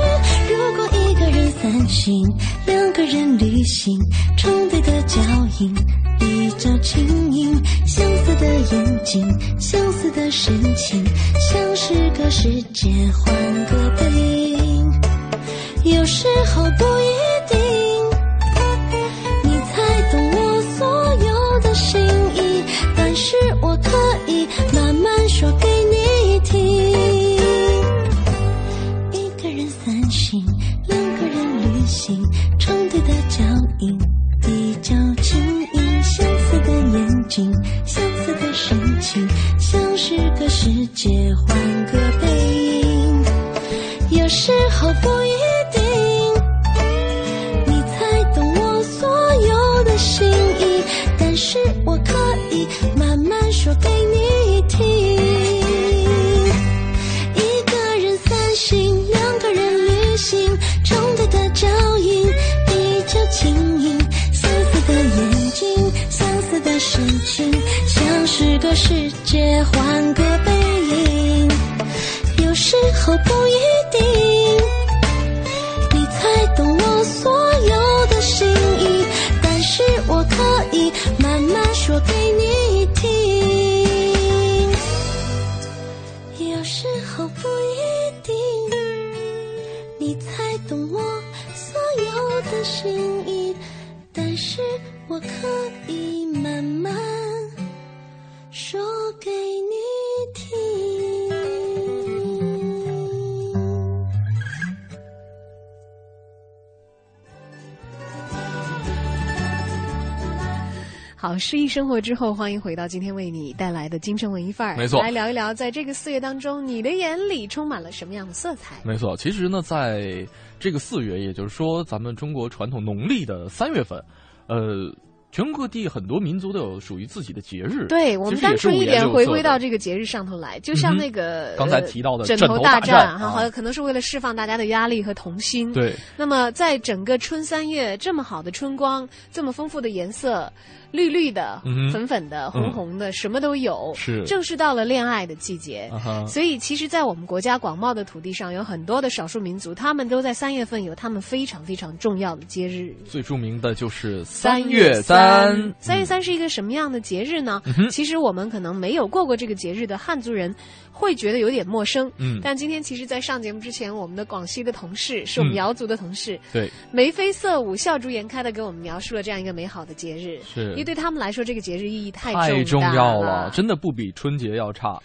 如果一个人散心。两个人旅行，重叠的脚印，比较轻盈，相似的眼睛，相似的神情，像是个世界换个背影，有时候不一生活之后，欢迎回到今天为你带来的京城文艺范儿。没错来聊一聊，在这个四月当中，你的眼里充满了什么样的色彩？没错，其实呢，在这个四月，也就是说咱们中国传统农历的三月份，呃，全国各地很多民族都有属于自己的节日。对我们单纯一点回归到这个节日上头来，就像那个、刚才呃提到的枕枕头大大战，哈好像可能是为了释放大家的压力和童心。对，那么在整个春三月这么好的春光，这么丰富的颜色，绿绿的、嗯粉粉的、红嗯红的，什么都有。是正是到了恋爱的季节。啊所以，其实，在我们国家广袤的土地上，有很多的少数民族，他们都在三月份有他们非常非常重要的节日。最著名的就是三月三，三月三是一个什么样的节日呢？嗯其实我们可能没有过过这个节日的汉族人，会觉得有点陌生。嗯但今天其实，在上节目之前，我们的广西的同事，是我们嗯瑶族的同事，对，眉飞色舞、笑逐颜开的给我们描述了这样一个美好的节日。是因为对他们来说，这个节日意义太太重要了，真的不比春节要差。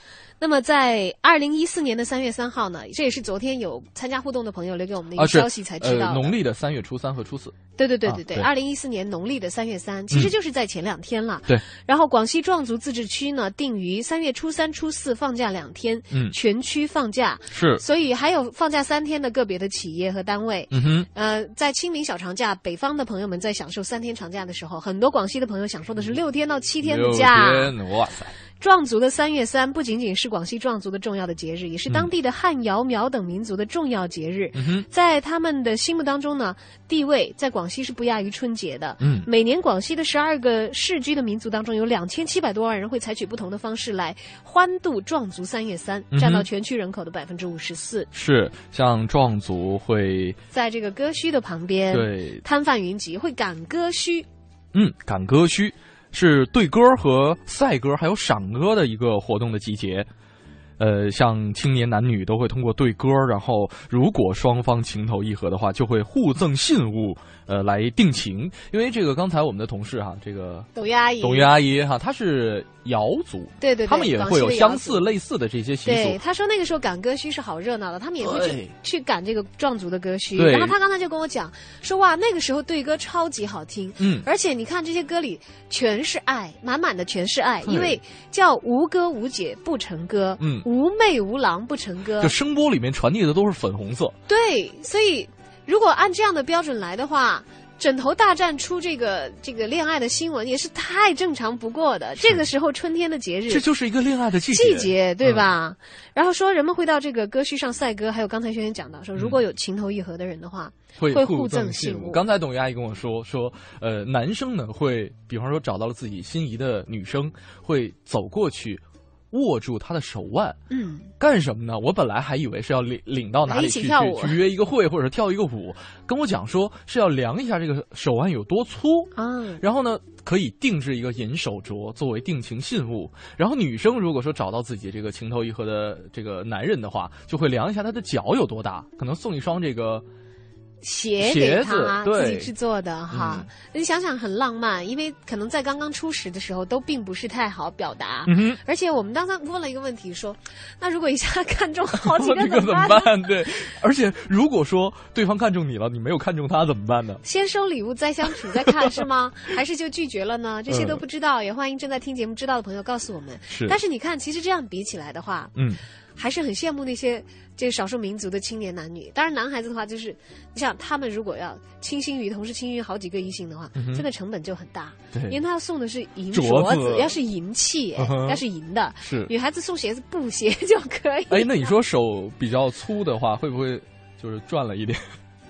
那么，在二零一四年的三月三号呢，这也是昨天有参加互动的朋友留给我们的一个消息才知道农历的三月初三和初四。对对对对对，二零一四年农历的三月三，其实就是在前两天了。对。然后广西壮族自治区呢，定于三月初三、初四放假两天，嗯全区放假。是所以还有放假三天的个别的企业和单位。嗯哼，呃，在清明小长假，北方的朋友们在享受三天长假的时候，很多广西的朋友享受的是六天到七天的六假。天哇塞！壮族的三月三不仅仅是广西壮族的重要的节日，也是当地的汉、瑶、苗等民族的重要节日。嗯，在他们的心目当中呢，地位在广西是不亚于春节的。嗯每年广西的十二个市居的民族当中，有两千七百多万人会采取不同的方式来欢度壮族三月三，占到全区人口的百分之五十四。是像壮族会在这个歌墟的旁边，对摊贩云集，会赶歌墟。嗯赶歌墟，是对歌和赛歌还有赏歌的一个活动的集结。呃，像青年男女都会通过对歌，然后如果双方情投意合的话，就会互赠信物，呃，来定情。因为这个刚才我们的同事哈，这个董玉阿姨，董玉阿姨哈，她是瑶族，对对对他们也会有相似类似的这些习俗。对，俗。他说那个时候赶歌墟是好热闹的，他们也会去去赶这个壮族的歌墟。然后他刚才就跟我讲说，哇，那个时候对歌超级好听，嗯。而且你看这些歌里全是爱，满满的全是爱，因为叫无歌无解不成歌，嗯。无媚无郎不成歌。就，声波里面传递的都是粉红色，对，所以如果按这样的标准来的话。枕头大战出这个这个恋爱的新闻也是太正常不过的。这个时候春天的节日，这就是一个恋爱的季节。季节，对吧？然后说人们会到这个歌墟上赛歌，还有刚才轩轩讲到说，如果有情投意合的人的话，会会互赠赠信物。刚才董玉阿姨跟我说说，呃，男生呢会，比方说找到了自己心仪的女生，会走过去握住他的手腕，嗯，干什么呢？我本来还以为是要领领到哪里去去约一个会，或者跳一个舞，跟我讲说是要量一下这个手腕有多粗，啊，然后呢可以定制一个银手镯作为定情信物。然后女生如果说找到自己这个情投意合的这个男人的话，就会量一下他的脚有多大，可能送一双这个。鞋鞋给他子自己制作的哈，你想想很浪漫，因为可能在刚刚初识的时候都并不是太好表达，嗯而且我们刚刚问了一个问题说，那如果一下看中好几个个怎么办？办？对，而且如果说对方看中你了，你没有看中他怎么办呢？先收礼物再相处再看是吗？还是就拒绝了呢？这些都嗯不知道，也欢迎正在听节目知道的朋友告诉我们。是但是你看，其实这样比起来的话，嗯，还是很羡慕那些这个少数民族的青年男女。当然，男孩子的话，就是你想他们如果要倾心于同时倾心于好几个异性的话，真的成本就很大。对因为他要送的是银镯镯子要是银器，要是银的，是女孩子送鞋子布鞋就可以。哎，那你说手比较粗的话，会不会就是赚了一点？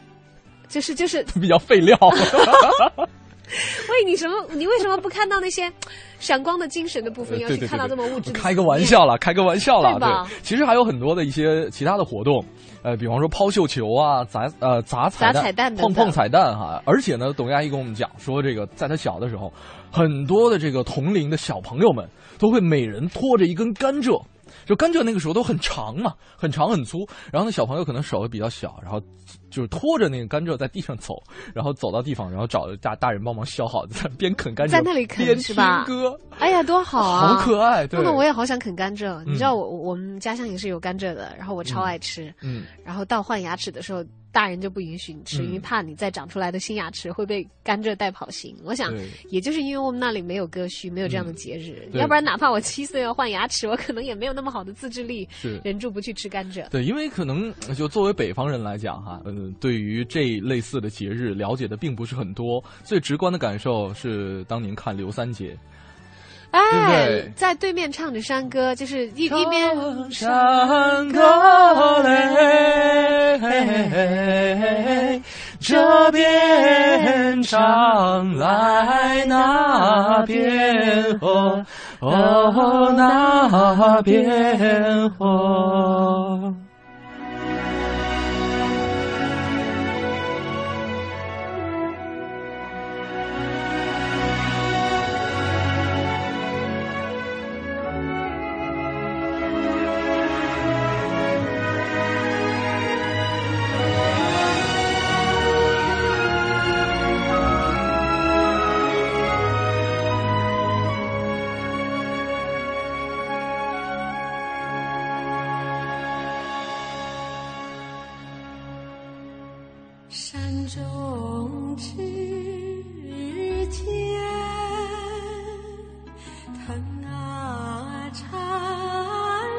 就是就是 比较费料。为你什么？你为什么不看到那些闪光的精神的部分，要去看到这么物质的？开个玩笑啦，开个玩笑啦，对吧其实还有很多的一些其他的活动，呃，比方说抛绣球啊，砸呃砸彩蛋、砸彩蛋等等碰碰彩蛋哈。而且呢，董阿姨跟我们讲说，这个在她小的时候，很多的这个同龄的小朋友们都会每人拖着一根甘蔗。就甘蔗那个时候都很长嘛，很长很粗，然后那，小朋友可能手比较小，然后就是拖着那个甘蔗在地上走，然后走到地方，然后找大大人帮忙削好，在边啃甘蔗在那里啃边听是吧歌，哎呀，多好啊！好可爱对弄得我也好想啃甘蔗。你知道嗯我我们家乡也是有甘蔗的，然后我超爱吃。嗯，然后到换牙齿的时候，大人就不允许你吃，嗯因为怕你再长出来的新牙齿会被甘蔗带跑形。我想，也就是因为我们那里没有割须，没有这样的节日，对。要不然哪怕我七岁要换牙齿，我可能也没有那么好的自制力，忍住不去吃甘蔗。对，因为可能就作为北方人来讲哈，嗯，对于这类似的节日了解的并不是很多，最直观的感受是当年看刘三姐，哎，对对在对面唱着山歌，就是一一边山歌嘞，这边唱来那边和哦那边哦。山中之间，藤啊缠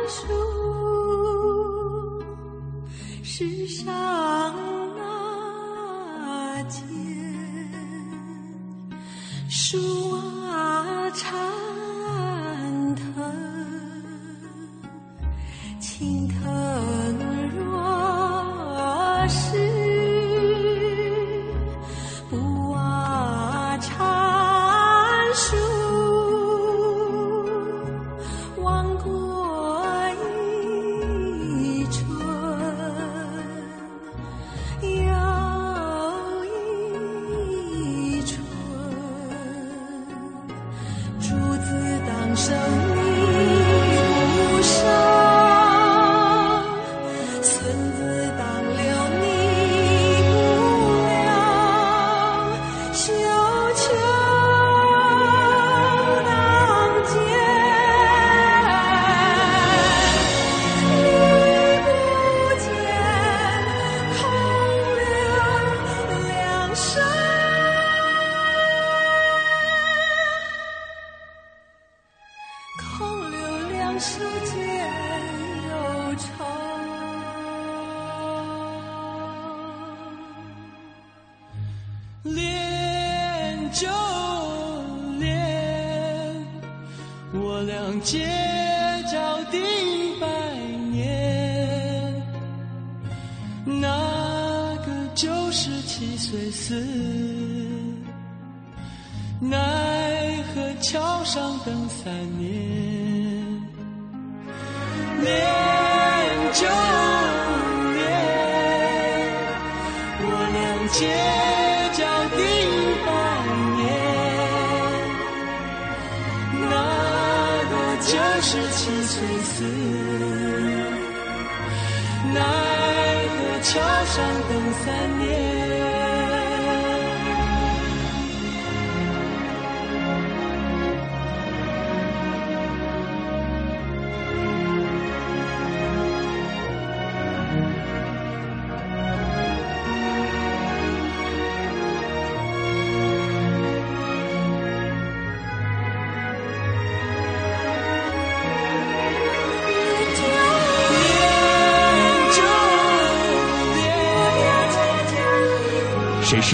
树，世上那间，树啊缠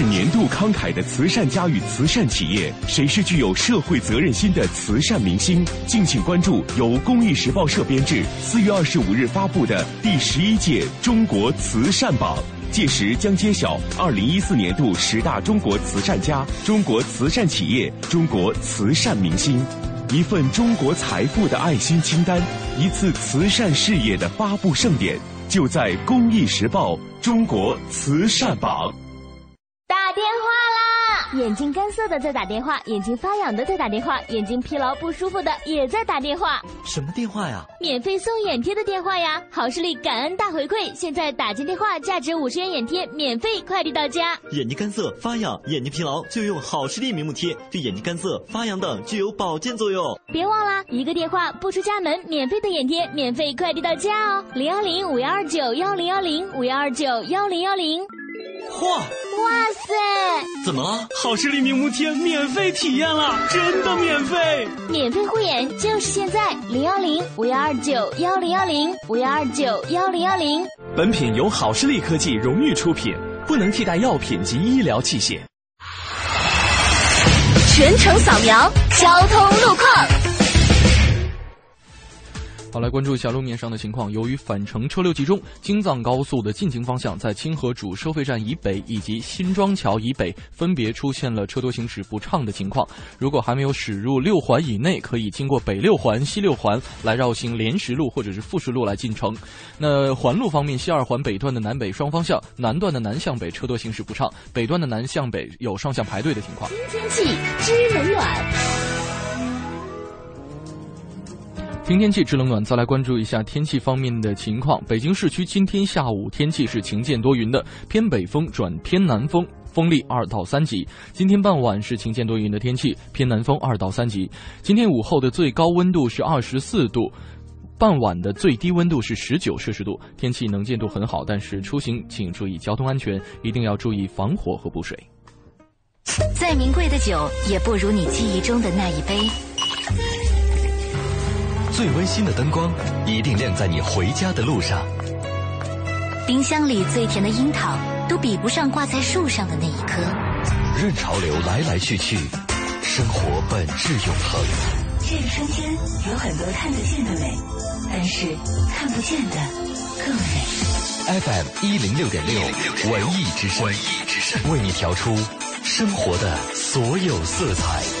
是年度慷慨的慈善家与慈善企业？谁是具有社会责任心的慈善明星？敬请关注由公益时报社编制，四月二十五日发布的第十一届中国慈善榜。届时将揭晓二零一四年度十大中国慈善家、中国慈善企业、中国慈善明星，一份中国财富的爱心清单，一次慈善事业的发布盛典，就在公益时报中国慈善榜。打电话啦！眼睛干涩的在打电话，眼睛发痒的在打电话，眼睛疲劳不舒服的也在打电话。什么电话呀？免费送眼贴的电话呀！好视力感恩大回馈，现在打进电话，价值五十元眼贴免费快递到家。眼睛干涩、发痒、眼睛疲劳就用好视力明目贴，对眼睛干涩、发痒等具有保健作用。别忘啦，一个电话不出家门，免费的眼贴免费快递到家哦！零幺零五幺二九幺零幺零五幺二九幺零幺零。嚯！哇塞！怎么了？好视力明目贴免费体验了，真的免费！免费护眼就是现在，零幺零五幺二九幺零幺零五幺二九幺零幺零。本品由好视力科技荣誉出品，不能替代药品及医疗器械。全程扫描交通路况。好，来关注一下路面上的情况。由于返程车流集中，京藏高速的进京方向在清河主收费站以北以及新庄桥以北分别出现了车多行驶不畅的情况。如果还没有驶入六环以内，可以经过北六环、西六环来绕行莲石路或者是富士路来进城。那环路方面，西二环北段的南北双方向，南段的南向北车多行驶不畅，北段的南向北有上下排队的情况。天气知冷暖。听天气知冷暖，再来关注一下天气方面的情况。北京市区今天下午天气是晴间多云的，偏北风转偏南风，风力二到三级。今天傍晚是晴间多云的天气，偏南风二到三级。今天午后的最高温度是二十四度。傍晚的最低温度是十九摄氏度，天气能见度很好，但是出行请注意交通安全，一定要注意防火和补水。再名贵的酒，也不如你记忆中的那一杯。最温馨的灯光，一定亮在你回家的路上。冰箱里最甜的樱桃，都比不上挂在树上的那一颗。任潮流来来去去，生活本质永恒。这个春天有很多看得见的美，但是看不见的更美。FM 一零六点六文艺之声，文艺之声为你调出生活的所有色彩。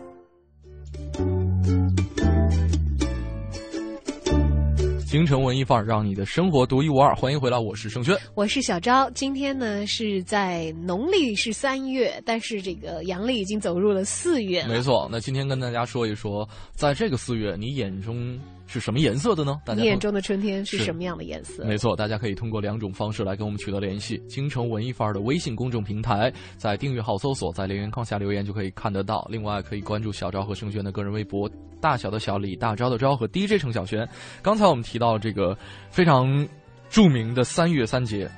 京城文艺范儿，让你的生活独一无二。欢迎回来，我是盛轩，我是小昭。今天呢是在农历是三月，但是这个阳历已经走入了四月。没错，那今天跟大家说一说，在这个四月，你眼中是什么颜色的呢？大家你眼中的春天是什么样的颜色？没错，大家可以通过两种方式来跟我们取得联系。京城文艺范儿的微信公众平台，在订阅号搜索，在留言框下留言就可以看得到。另外，可以关注小昭和盛轩的个人微博，大小的小李，大昭的昭和 DJ 程小轩。刚才我们提到这个非常著名的三月三节。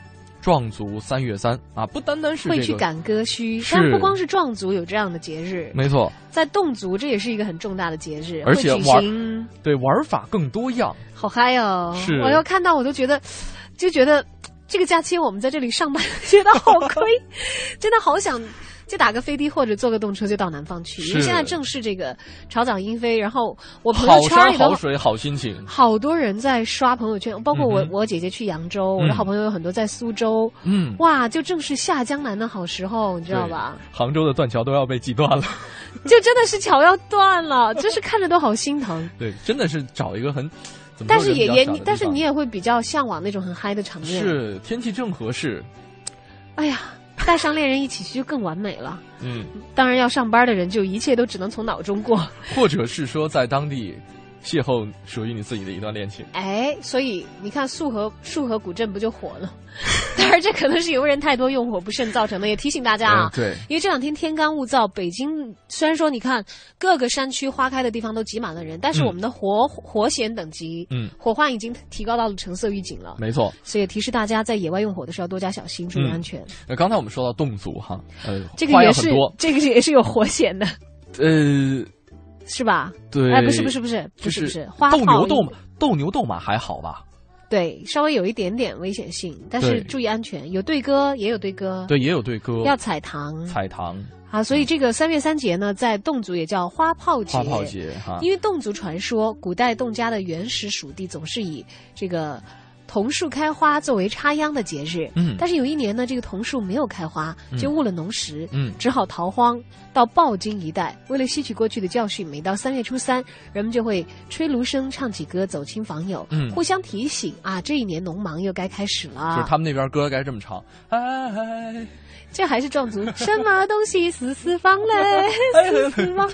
壮族三月三啊，不单单是、这个、会去赶歌墟，但不光是壮族有这样的节日，没错，在侗族这也是一个很重大的节日，而且玩对玩法更多样。好嗨哦！是我要看到我都觉得，就觉得这个假期我们在这里上班，觉得好亏，真的好想就打个飞的或者坐个动车就到南方去，因为现在正是这个潮涨莺飞，然后我朋友圈里头山好水好心情，好多人在刷朋友圈，包括我、嗯我姐姐去扬州，我的嗯好朋友有很多在苏州，嗯哇，就正是下江南的好时候，你知道吧？杭州的断桥都要被挤断了。就真的是桥要断了，就是看着都好心疼。对，真的是找一个很，但是也也但是你也会比较向往那种很嗨的场面。，是天气正合适，哎呀，带上恋人一起去就更完美了。嗯，当然要上班的人，就一切都只能从脑中过。或者是说在当地邂逅属于你自己的一段恋情。哎，所以你看束河束河古镇不就火了？当然，这可能是游人太多、用火不慎造成的。也提醒大家啊，嗯对因为这两天天干物燥，北京虽然说你看各个山区花开的地方都挤满了人，但是嗯我们的火、火险等级，嗯，火患已经提高到了橙色预警了。没错。所以提示大家在野外用火的时候多加小心，注意嗯安全。那刚才我们说到侗族哈，呃，这个也是这个也是有火险的，呃，是吧？对，哎，不是不是不是不就是不是，花斗炮牛斗马，斗牛斗马还好吧？对，稍微有一点点危险性，但是注意安全。有对歌，也有对歌，对，也有对歌，要踩糖。彩糖啊，所以这个三月三节呢，在侗族也叫花炮节。花炮节哈，因为侗族传说，古代侗家的原始属地总是以这个桐树开花作为插秧的节日。嗯但是有一年呢，这个桐树没有开花，嗯就误了农时，嗯只好逃荒到暴金一带。为了吸取过去的教训，每到三月初三，人们就会吹芦笙、唱起歌，走亲访友，嗯互相提醒啊，这一年农忙又该开始了。就是他们那边歌该这么唱，哎，这还是壮族，什么东西四四方嘞？四四方，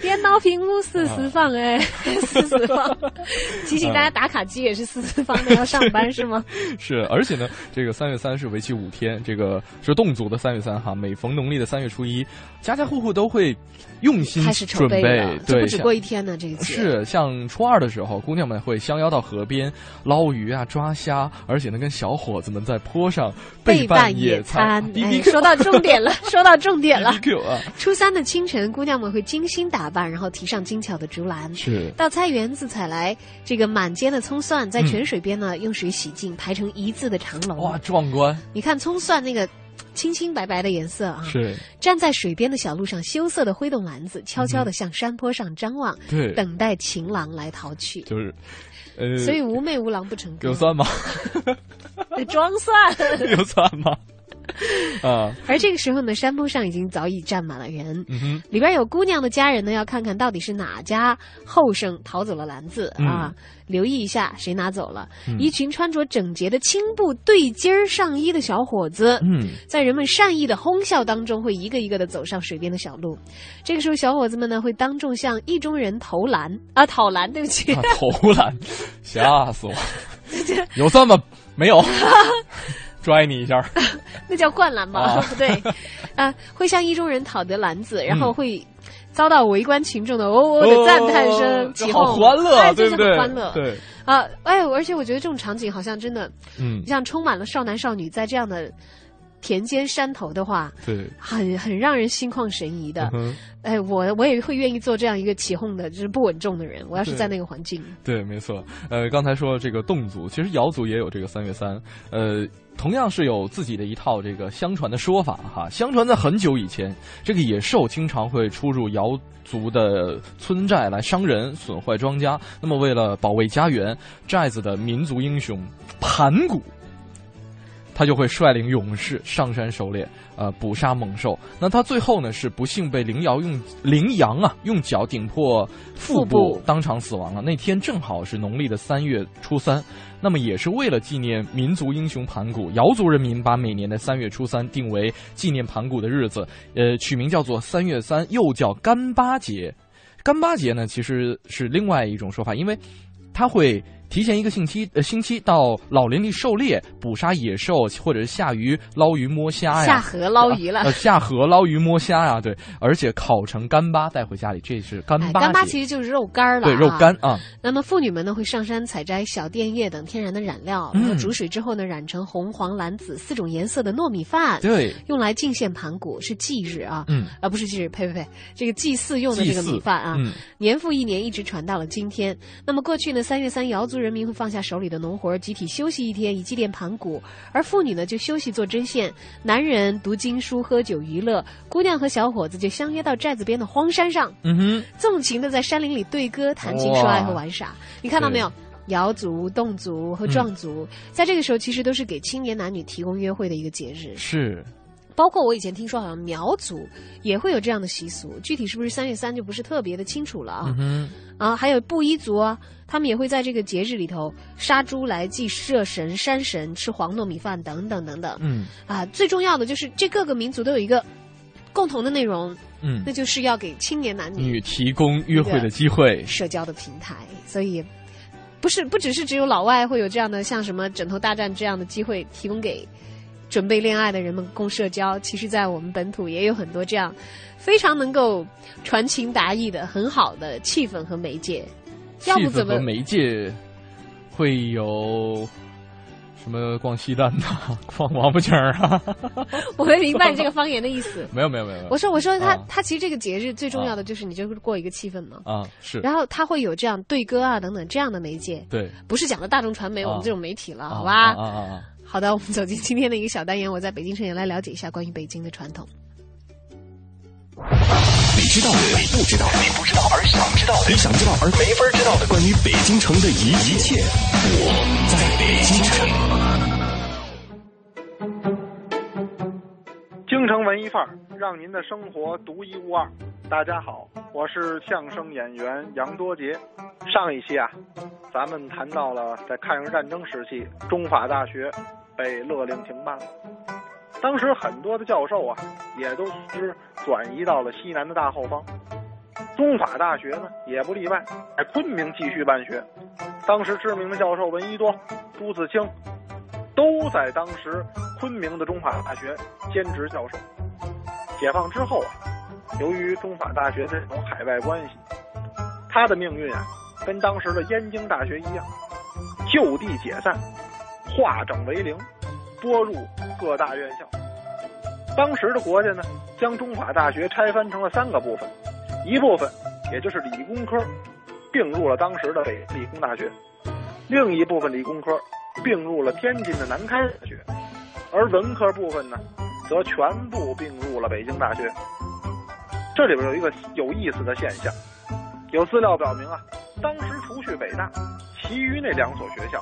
电脑屏幕四四方哎，四四方。提醒大家打卡机也是四四方的，要上班是吗？是，而且呢，这个三月三是为期五天，这个是侗族的三月三哈。每逢农历的三月初一，家家户户都会用心开始筹准备对，不止过一天呢，这个节。是像初二的时候，姑娘们会相邀到河边捞鱼啊、抓虾，而且呢，跟小伙子们在坡上备办办野餐。哎，说到重点了，说到重点了。啊，初三的清晨，姑娘们会精心打扮，然后提上精巧的竹篮，是到菜园子采来这个满街的葱蒜，在嗯泉水边呢、用水洗净，排成一字的长龙。哇，壮观！你看葱蒜那个清清白白的颜色啊，是站在水边的小路上，羞涩的挥动篮子，悄悄的向山坡上张望，对等待情郎来淘去。就是，呃，所以无妹无郎不成歌，有算吗？装蒜。有算吗？啊，而这个时候呢，山坡上已经早已站满了人，里边有姑娘的家人呢，要看看到底是哪家后生逃走了篮子、嗯啊，留意一下谁拿走了。嗯一群穿着整洁的青布对襟儿上衣的小伙子，嗯，在人们善意的哄笑当中，会一个一个的走上水边的小路。这个时候，小伙子们呢会当众向意中人投篮啊，讨篮，对不起，啊投篮，吓死我！有算吗？没有，拽你一下。那叫灌篮吗？啊对，啊，会向意中人讨得篮子，然后嗯会遭到围观群众的哦哦的赞叹声、起哄，欢乐对对很欢乐，对啊，哎，而且我觉得这种场景好像真的，嗯像充满了少男少女在这样的田间山头的话，对，很很让人心旷神怡的。嗯哎，我我也会愿意做这样一个起哄的，就是不稳重的人。我要是在那个环境，对，没错。呃，刚才说这个侗族，其实瑶族也有这个三月三，呃，同样是有自己的一套这个相传的说法哈。相传在很久以前，这个野兽经常会出入瑶族的村寨来伤人、损坏庄稼。那么为了保卫家园，寨子的民族英雄盘古。他就会率领勇士上山狩猎，呃，捕杀猛兽。那他最后呢是不幸被羚羊用羚羊啊用脚顶破腹部，当场死亡了。那天正好是农历的三月初三，那么也是为了纪念民族英雄盘古，瑶族人民把每年的三月初三定为纪念盘古的日子，呃，取名叫做三月三，又叫干巴节。干巴节呢，其实是另外一种说法，因为它会提前一个星期呃星期到老林里狩猎，捕杀野兽，或者是下鱼捞鱼摸虾呀，下河捞鱼了。呃，下河捞鱼摸虾呀，对，而且烤成干巴带回家里，这是干哎，巴节。干巴其实就是肉干儿了、啊，对肉干啊。那么妇女们呢会上山采摘小电叶等天然的染料，嗯。然后煮水之后呢染成红、黄、蓝、紫四种颜色的糯米饭，对，用来敬献盘古，是忌日啊，嗯，啊不是忌日，呸呸呸，这个祭祀用的这个祭祀。米饭啊，嗯。年复一年一直传到了今天。那么过去呢，三月三瑶族人民会放下手里的农活，集体休息一天，以祭奠盘古，而妇女呢就休息做针线，男人读经书、喝酒娱乐，姑娘和小伙子就相约到寨子边的荒山上，嗯哼，纵情的在山林里对歌、谈情说爱和玩耍。你看到没有？瑶族、侗族和壮族，在这个时候其实都是给青年男女提供约会的一个节日。是，包括我以前听说，好像苗族也会有这样的习俗，具体是不是三月三就不是特别的清楚了啊。嗯啊，还有布依族啊，他们也会在这个节日里头杀猪来祭社神、山神，吃黄糯米饭等等等等。嗯啊，最重要的就是这各个民族都有一个共同的内容，嗯那就是要给青年男女女提供约会的机会。社交的平台，所以不是不只是只有老外会有这样的像什么枕头大战这样的机会提供给准备恋爱的人们共社交，其实在我们本土也有很多这样非常能够传情达意的很好的气氛和媒介，要不怎么气氛和媒介会有什么逛西单呐、逛王府井儿啊？我没明白你这个方言的意思。没有没有没有，我说我说他、啊。他其实这个节日最重要的就是你就是过一个气氛嘛，啊是，然后他会有这样对歌啊等等这样的媒介，对，不是讲的大众传媒、啊。我们这种媒体了，啊好吧？啊啊啊啊好的，我们走进今天的一个小单元，我在北京城也来了解一下关于北京的传统。你知道的，你不知道的，你不知道而想知道的，你想知道而没法知道的，关于北京城的一一切，我在北京城。京城文艺范儿，让您的生活独一无二。大家好，我是相声演员杨多杰。上一期啊，咱们谈到了在抗日战争时期，中法大学被勒令停办了。当时很多的教授啊，也都是转移到了西南的大后方。中法大学呢，也不例外，在昆明继续办学。当时知名的教授闻一多、朱自清，都在当时昆明的中法大学兼职教授。解放之后啊，由于中法大学这种海外关系，他的命运啊，跟当时的燕京大学一样，就地解散，化整为零，拨入各大院校。当时的国家呢，将中法大学拆分成了三个部分，一部分也就是理工科，并入了当时的北理工大学；另一部分理工科并入了天津的南开大学，而文科部分呢，则全部并入了北京大学。这里边有一个有意思的现象，有资料表明啊，当时除去北大，其余那两所学校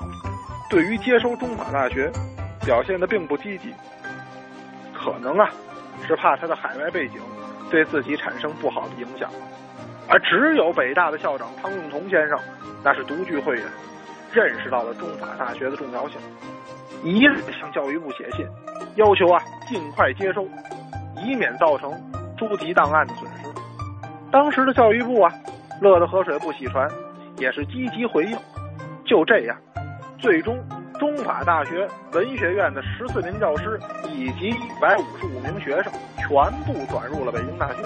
对于接收中法大学表现的并不积极，可能啊是怕他的海外背景对自己产生不好的影响，而只有北大的校长汤用彤先生，那是独具慧眼，认识到了中法大学的重要性，一日向教育部写信，要求啊尽快接收，以免造成诸级档案的损失。当时的教育部啊，乐得河水不洗船，也是积极回应。就这样，最终中法大学文学院的十四名教师以及一百五十五名学生全部转入了北京大学。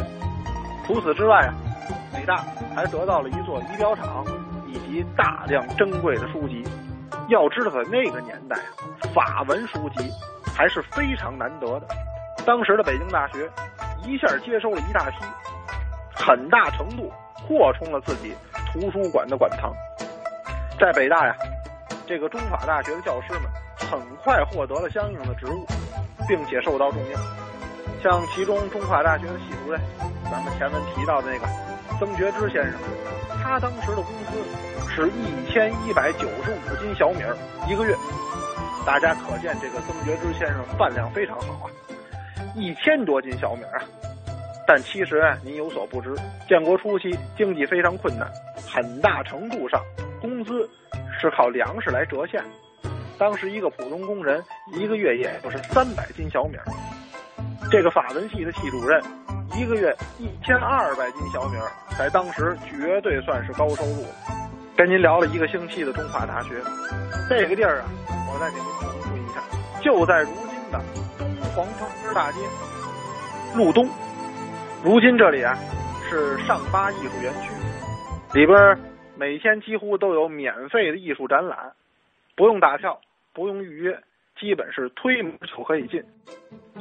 除此之外啊，北大还得到了一座仪表厂以及大量珍贵的书籍。要知道，在那个年代啊，法文书籍还是非常难得的。当时的北京大学一下接收了一大批，很大程度扩充了自己图书馆的馆藏。在北大呀，这个中法大学的教师们很快获得了相应的职务，并且受到重用。像其中中法大学的系主任，咱们前文提到的那个曾觉之先生，他当时的工资是一千一百九十五斤小米一个月。大家可见这个曾觉之先生饭量非常好啊，一千多斤小米啊。但其实啊，您有所不知，建国初期经济非常困难，很大程度上工资是靠粮食来折现。当时一个普通工人一个月也就是三百斤小米，这个法文系的系主任一个月一千二百斤小米，在当时绝对算是高收入。跟您聊了一个星期的中华大学，这个地儿啊，我再给您重复一下，就在如今的东皇城根大街路东，如今这里啊是上八艺术园区，里边每天几乎都有免费的艺术展览，不用打票，不用预约，基本是推门就可以进。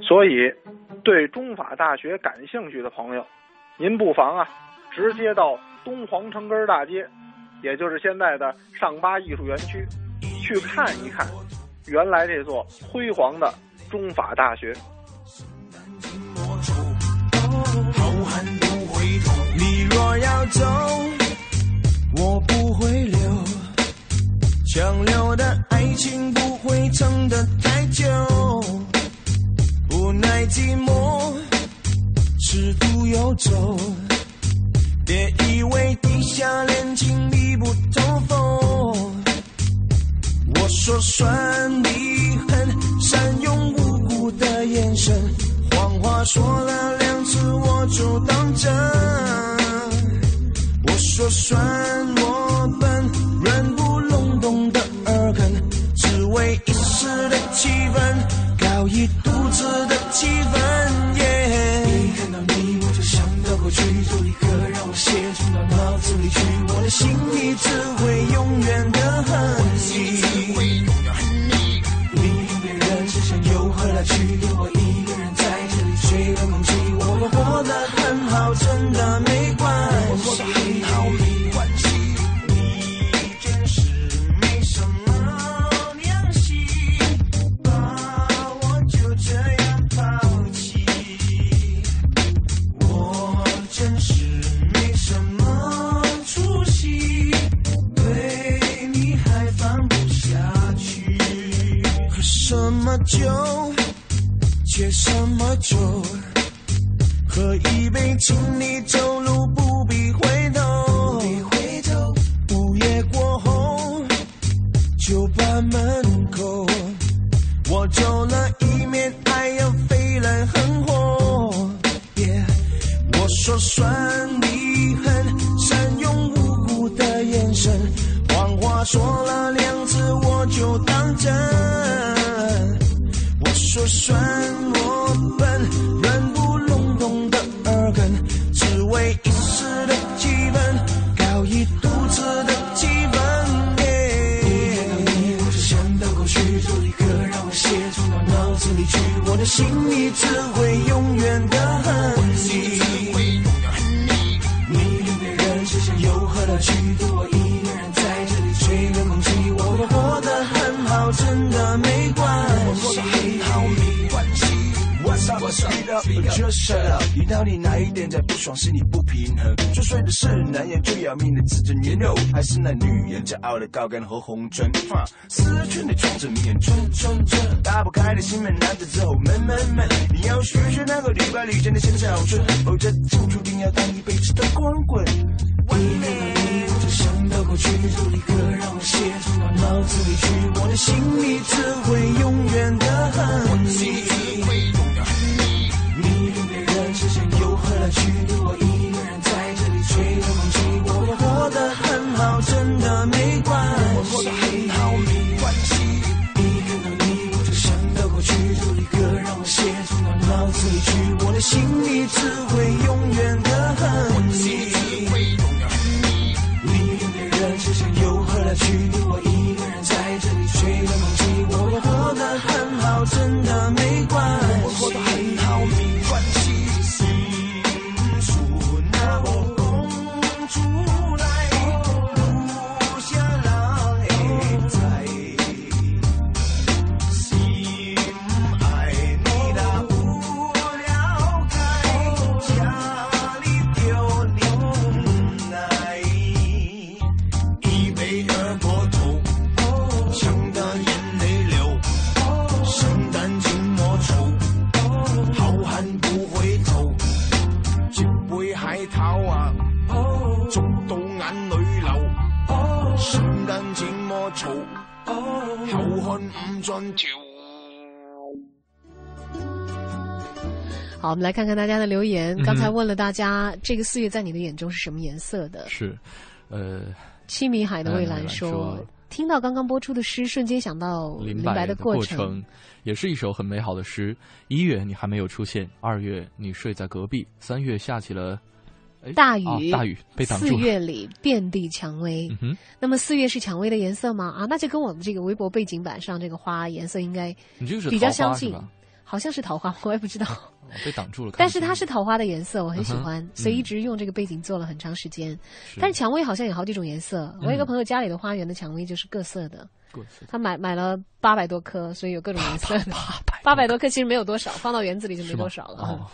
所以，对中法大学感兴趣的朋友，您不妨啊直接到东皇城根大街，也就是现在的上八艺术园区，去看一看，原来这座辉煌的。中法大学。你若要走我不会留强留的爱情不会撑得太久。无奈寂寞别以为地下恋情密不透风。我说算你狠善用无的眼神谎话说了两次我就当真。我说算我笨软不隆咚的耳根只为一时的气氛搞一肚子的气氛耶我的高跟和红唇。们来看看大家的留言。刚才嗯问了大家，这个四月在你的眼中是什么颜色的？是，呃，七米海的蔚蓝说说：“听到刚刚播出的诗，瞬间想到林林白的过程，也是一首很美好的诗。一月你还没有出现，二月你睡在隔壁，三月下起了哎大雨、啊大雨被挡住了。四月里遍地蔷薇。嗯，那么四月是蔷薇的颜色吗？啊，那就跟我们这个微博背景板上这个花颜色应该比较相近好像是桃花，我也不知道。哦被挡住了。但是它是桃花的颜色，我很喜欢，嗯所以一直用这个背景做了很长时间。但是蔷薇好像有好几种颜色，我有一个嗯朋友家里的花园的蔷薇就是各色的。各色他买买了八百多颗，所以有各种颜色的。八百多颗其实没有多少，放到园子里就没多少了。哦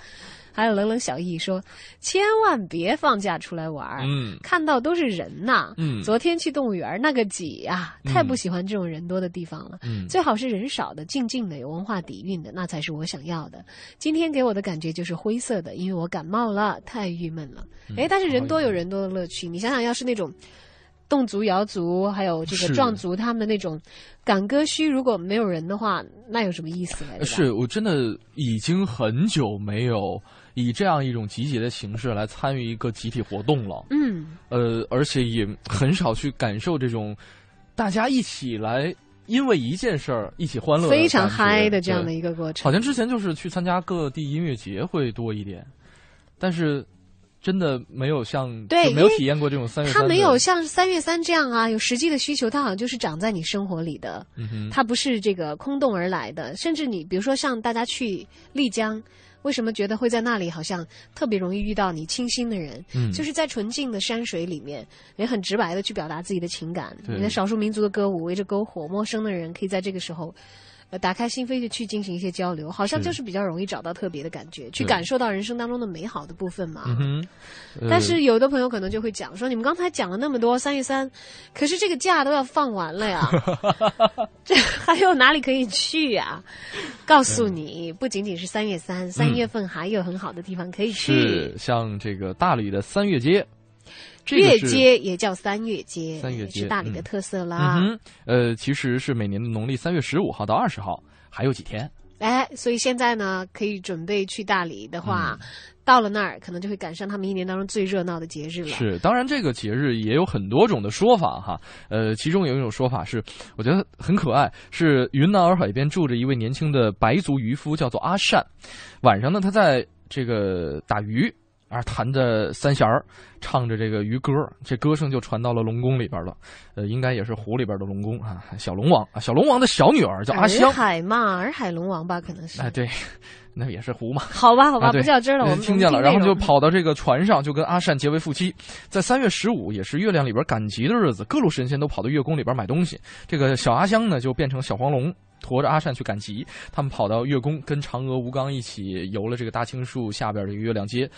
还有冷冷小易说：“千万别放假出来玩儿，嗯看到都是人呐。嗯昨天去动物园那个挤呀、嗯太不喜欢这种人多的地方了。嗯最好是人少的、静静的、有文化底蕴的，那才是我想要的。今天给我的感觉就是灰色的，因为我感冒了，太郁闷了。嗯哎、但是人多有人多的乐趣，你想想，要是那种。”侗族、瑶族，还有这个壮族，他们的那种赶歌墟，如果没有人的话，那有什么意思嘞？对吧是我真的已经很久没有以这样一种集结的形式来参与一个集体活动了。嗯，呃，而且也很少去感受这种大家一起来因为一件事儿一起欢乐非常嗨的这样的一个过程。好像之前就是去参加各地音乐节会多一点，但是真的没有像对没有体验过这种三月三的。它没有像三月三这样啊，有实际的需求，它好像就是长在你生活里的，嗯哼它不是这个空洞而来的。甚至你比如说像大家去丽江。为什么觉得会在那里好像特别容易遇到你倾心的人？嗯就是在纯净的山水里面，也很直白的去表达自己的情感。对你的少数民族的歌舞围着篝火，陌生的人可以在这个时候，呃，打开心扉的去进行一些交流，好像就是比较容易找到特别的感觉，去感受到人生当中的美好的部分嘛。嗯，呃但是有的朋友可能就会讲说，你们刚才讲了那么多三月三，可是这个假都要放完了呀，这还有哪里可以去呀？告诉你，不仅仅是三月三，三月份还有很好的地方可以去。是像这个大理的三月街，这个月是街也叫三月街，三月街是大理的嗯特色啦。嗯哼，呃，其实是每年的农历三月十五号到二十号，还有几天。哎，所以现在呢，可以准备去大理的话，嗯到了那儿可能就会赶上他们一年当中最热闹的节日了。是，当然这个节日也有很多种的说法哈。呃，其中有一种说法是，我觉得很可爱，是云南洱海边住着一位年轻的白族渔夫，叫做阿善。晚上呢，他在这个打鱼。啊，弹着三弦儿，唱着这个渔歌，这歌声就传到了龙宫里边了。呃，应该也是湖里边的龙宫啊，小龙王啊，小龙王的小女儿叫阿香洱。海嘛，洱海龙王吧，可能是。哎，对，那也是湖嘛。好吧，好吧，啊、不较真了，我呃们听见了，然后就跑到这个船上，就跟阿善结为夫妻。在三月十五，也是月亮里边赶集的日子，各路神仙都跑到月宫里边买东西。这个小阿香呢，就变成小黄龙。驮着阿善去赶集，他们跑到月宫，跟嫦娥、吴刚一起游了这个大青树下边这个月亮街，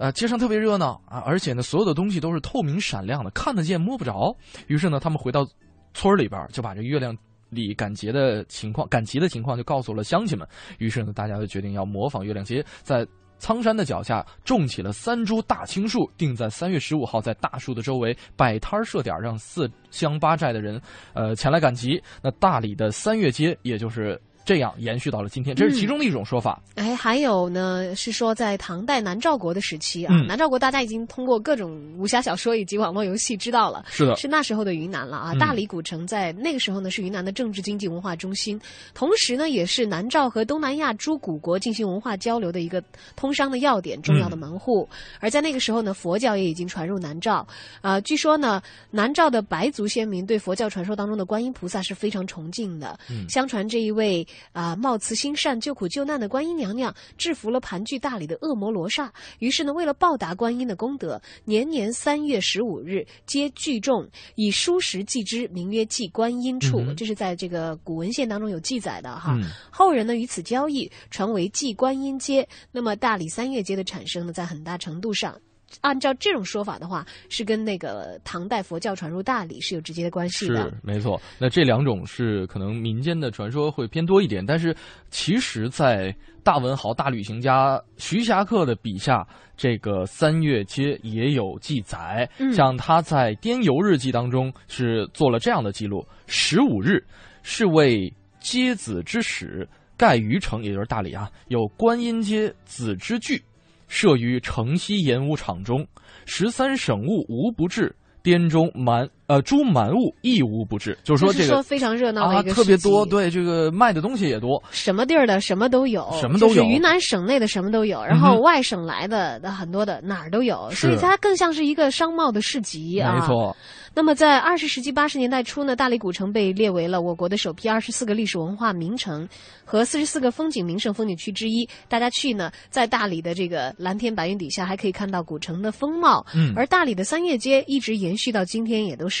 呃，街上特别热闹啊，而且呢，所有的东西都是透明闪亮的，看得见摸不着。于是呢，他们回到村里边，就把这个月亮里赶集的情况、赶集的情况就告诉了乡亲们。于是呢，大家就决定要模仿月亮街，在苍山的脚下种起了三株大青树，定在三月十五号在大树的周围摆摊设点，让四乡八寨的人，呃，前来赶集。那大理的三月街，也就是。这样延续到了今天，这是其中的一种说法。哎，还有呢，是说在唐代南诏国的时期啊，嗯南诏国大家已经通过各种武侠小说以及网络游戏知道了，是的是那时候的云南了啊。嗯大理古城在那个时候呢是云南的政治、经济、文化中心，同时呢也是南诏和东南亚诸古国进行文化交流的一个通商的要点、重要的门户。而在那个时候呢，佛教也已经传入南诏。啊、据说呢，南诏的白族先民对佛教传说当中的观音菩萨是非常崇敬的。嗯相传这一位啊、冒慈心善、救苦救难的观音娘娘，制服了盘踞大理的恶魔罗刹。于是呢，为了报答观音的功德，年年三月十五日皆聚众，以书石祭之，名曰祭观音处。嗯这是在这个古文献当中有记载的哈。嗯后人呢与此交易，传为祭观音街。那么大理三月街的产生呢，在很大程度上。按照这种说法的话，是跟那个唐代佛教传入大理是有直接的关系的。是没错，那这两种是可能民间的传说会偏多一点，但是其实，在大文豪、大旅行家徐霞客的笔下，这个三月街也有记载。嗯像他在《滇游日记》当中是做了这样的记录：十五日是为街子之始。盖于城，也就是大理啊，有观音街子之具，设于城西演武场中，十三省务无不至。滇中蛮呃诸蛮物一无不至，就是说这个说非常热闹的啊一个特别多，对这个卖的东西也多，什么地儿的什么都有，什么都有就是云南省内的什么都有，然后外省来的的很多的哪儿都有，所以它更像是一个商贸的市集啊。没错。那么，在二十世纪八十年代初呢，大理古城被列为了我国的首批二十四个历史文化名城和四十四个风景名胜风景区之一。大家去呢，在大理的这个蓝天白云底下，还可以看到古城的风貌。嗯而大理的三叶街一直延续到今天，也都是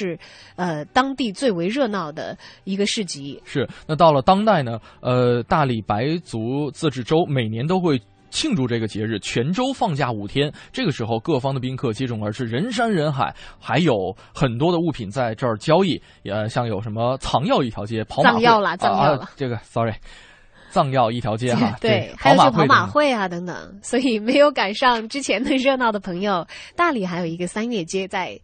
呃当地最为热闹的一个市集。是，那到了当代呢，呃，大理白族自治州每年都会。庆祝这个节日，全州放假五天。这个时候，各方的宾客接踵而至，人山人海，还有很多的物品在这儿交易。呃，像有什么藏药一条街、跑马藏药啦藏药啦啊，这个 sorry，藏药一条街哈，对，还有就跑马会啊等等，所以没有赶上之前的热闹的朋友，大理还有一个三月街在。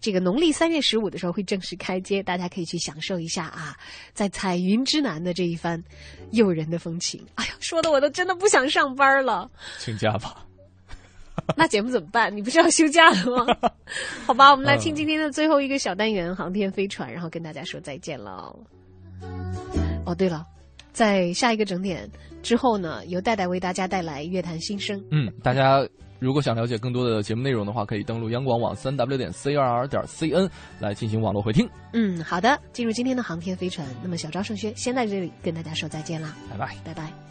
这个农历三月十五的时候会正式开街，大家可以去享受一下啊，在彩云之南的这一番诱人的风情。哎呀，说的我都真的不想上班了。请假吧。那节目怎么办？你不是要休假了吗？好吧，我们来嗯听今天的最后一个小单元——航天飞船，然后跟大家说再见了。哦，对了，在下一个整点之后呢，由戴戴为大家带来乐坛新生。嗯，大家如果想了解更多的节目内容的话，可以登录央广网三 w 点 c r r 点 c n 来进行网络回听。嗯，好的，进入今天的航天飞船。那么小张盛轩先在这里跟大家说再见啦，拜拜，拜拜。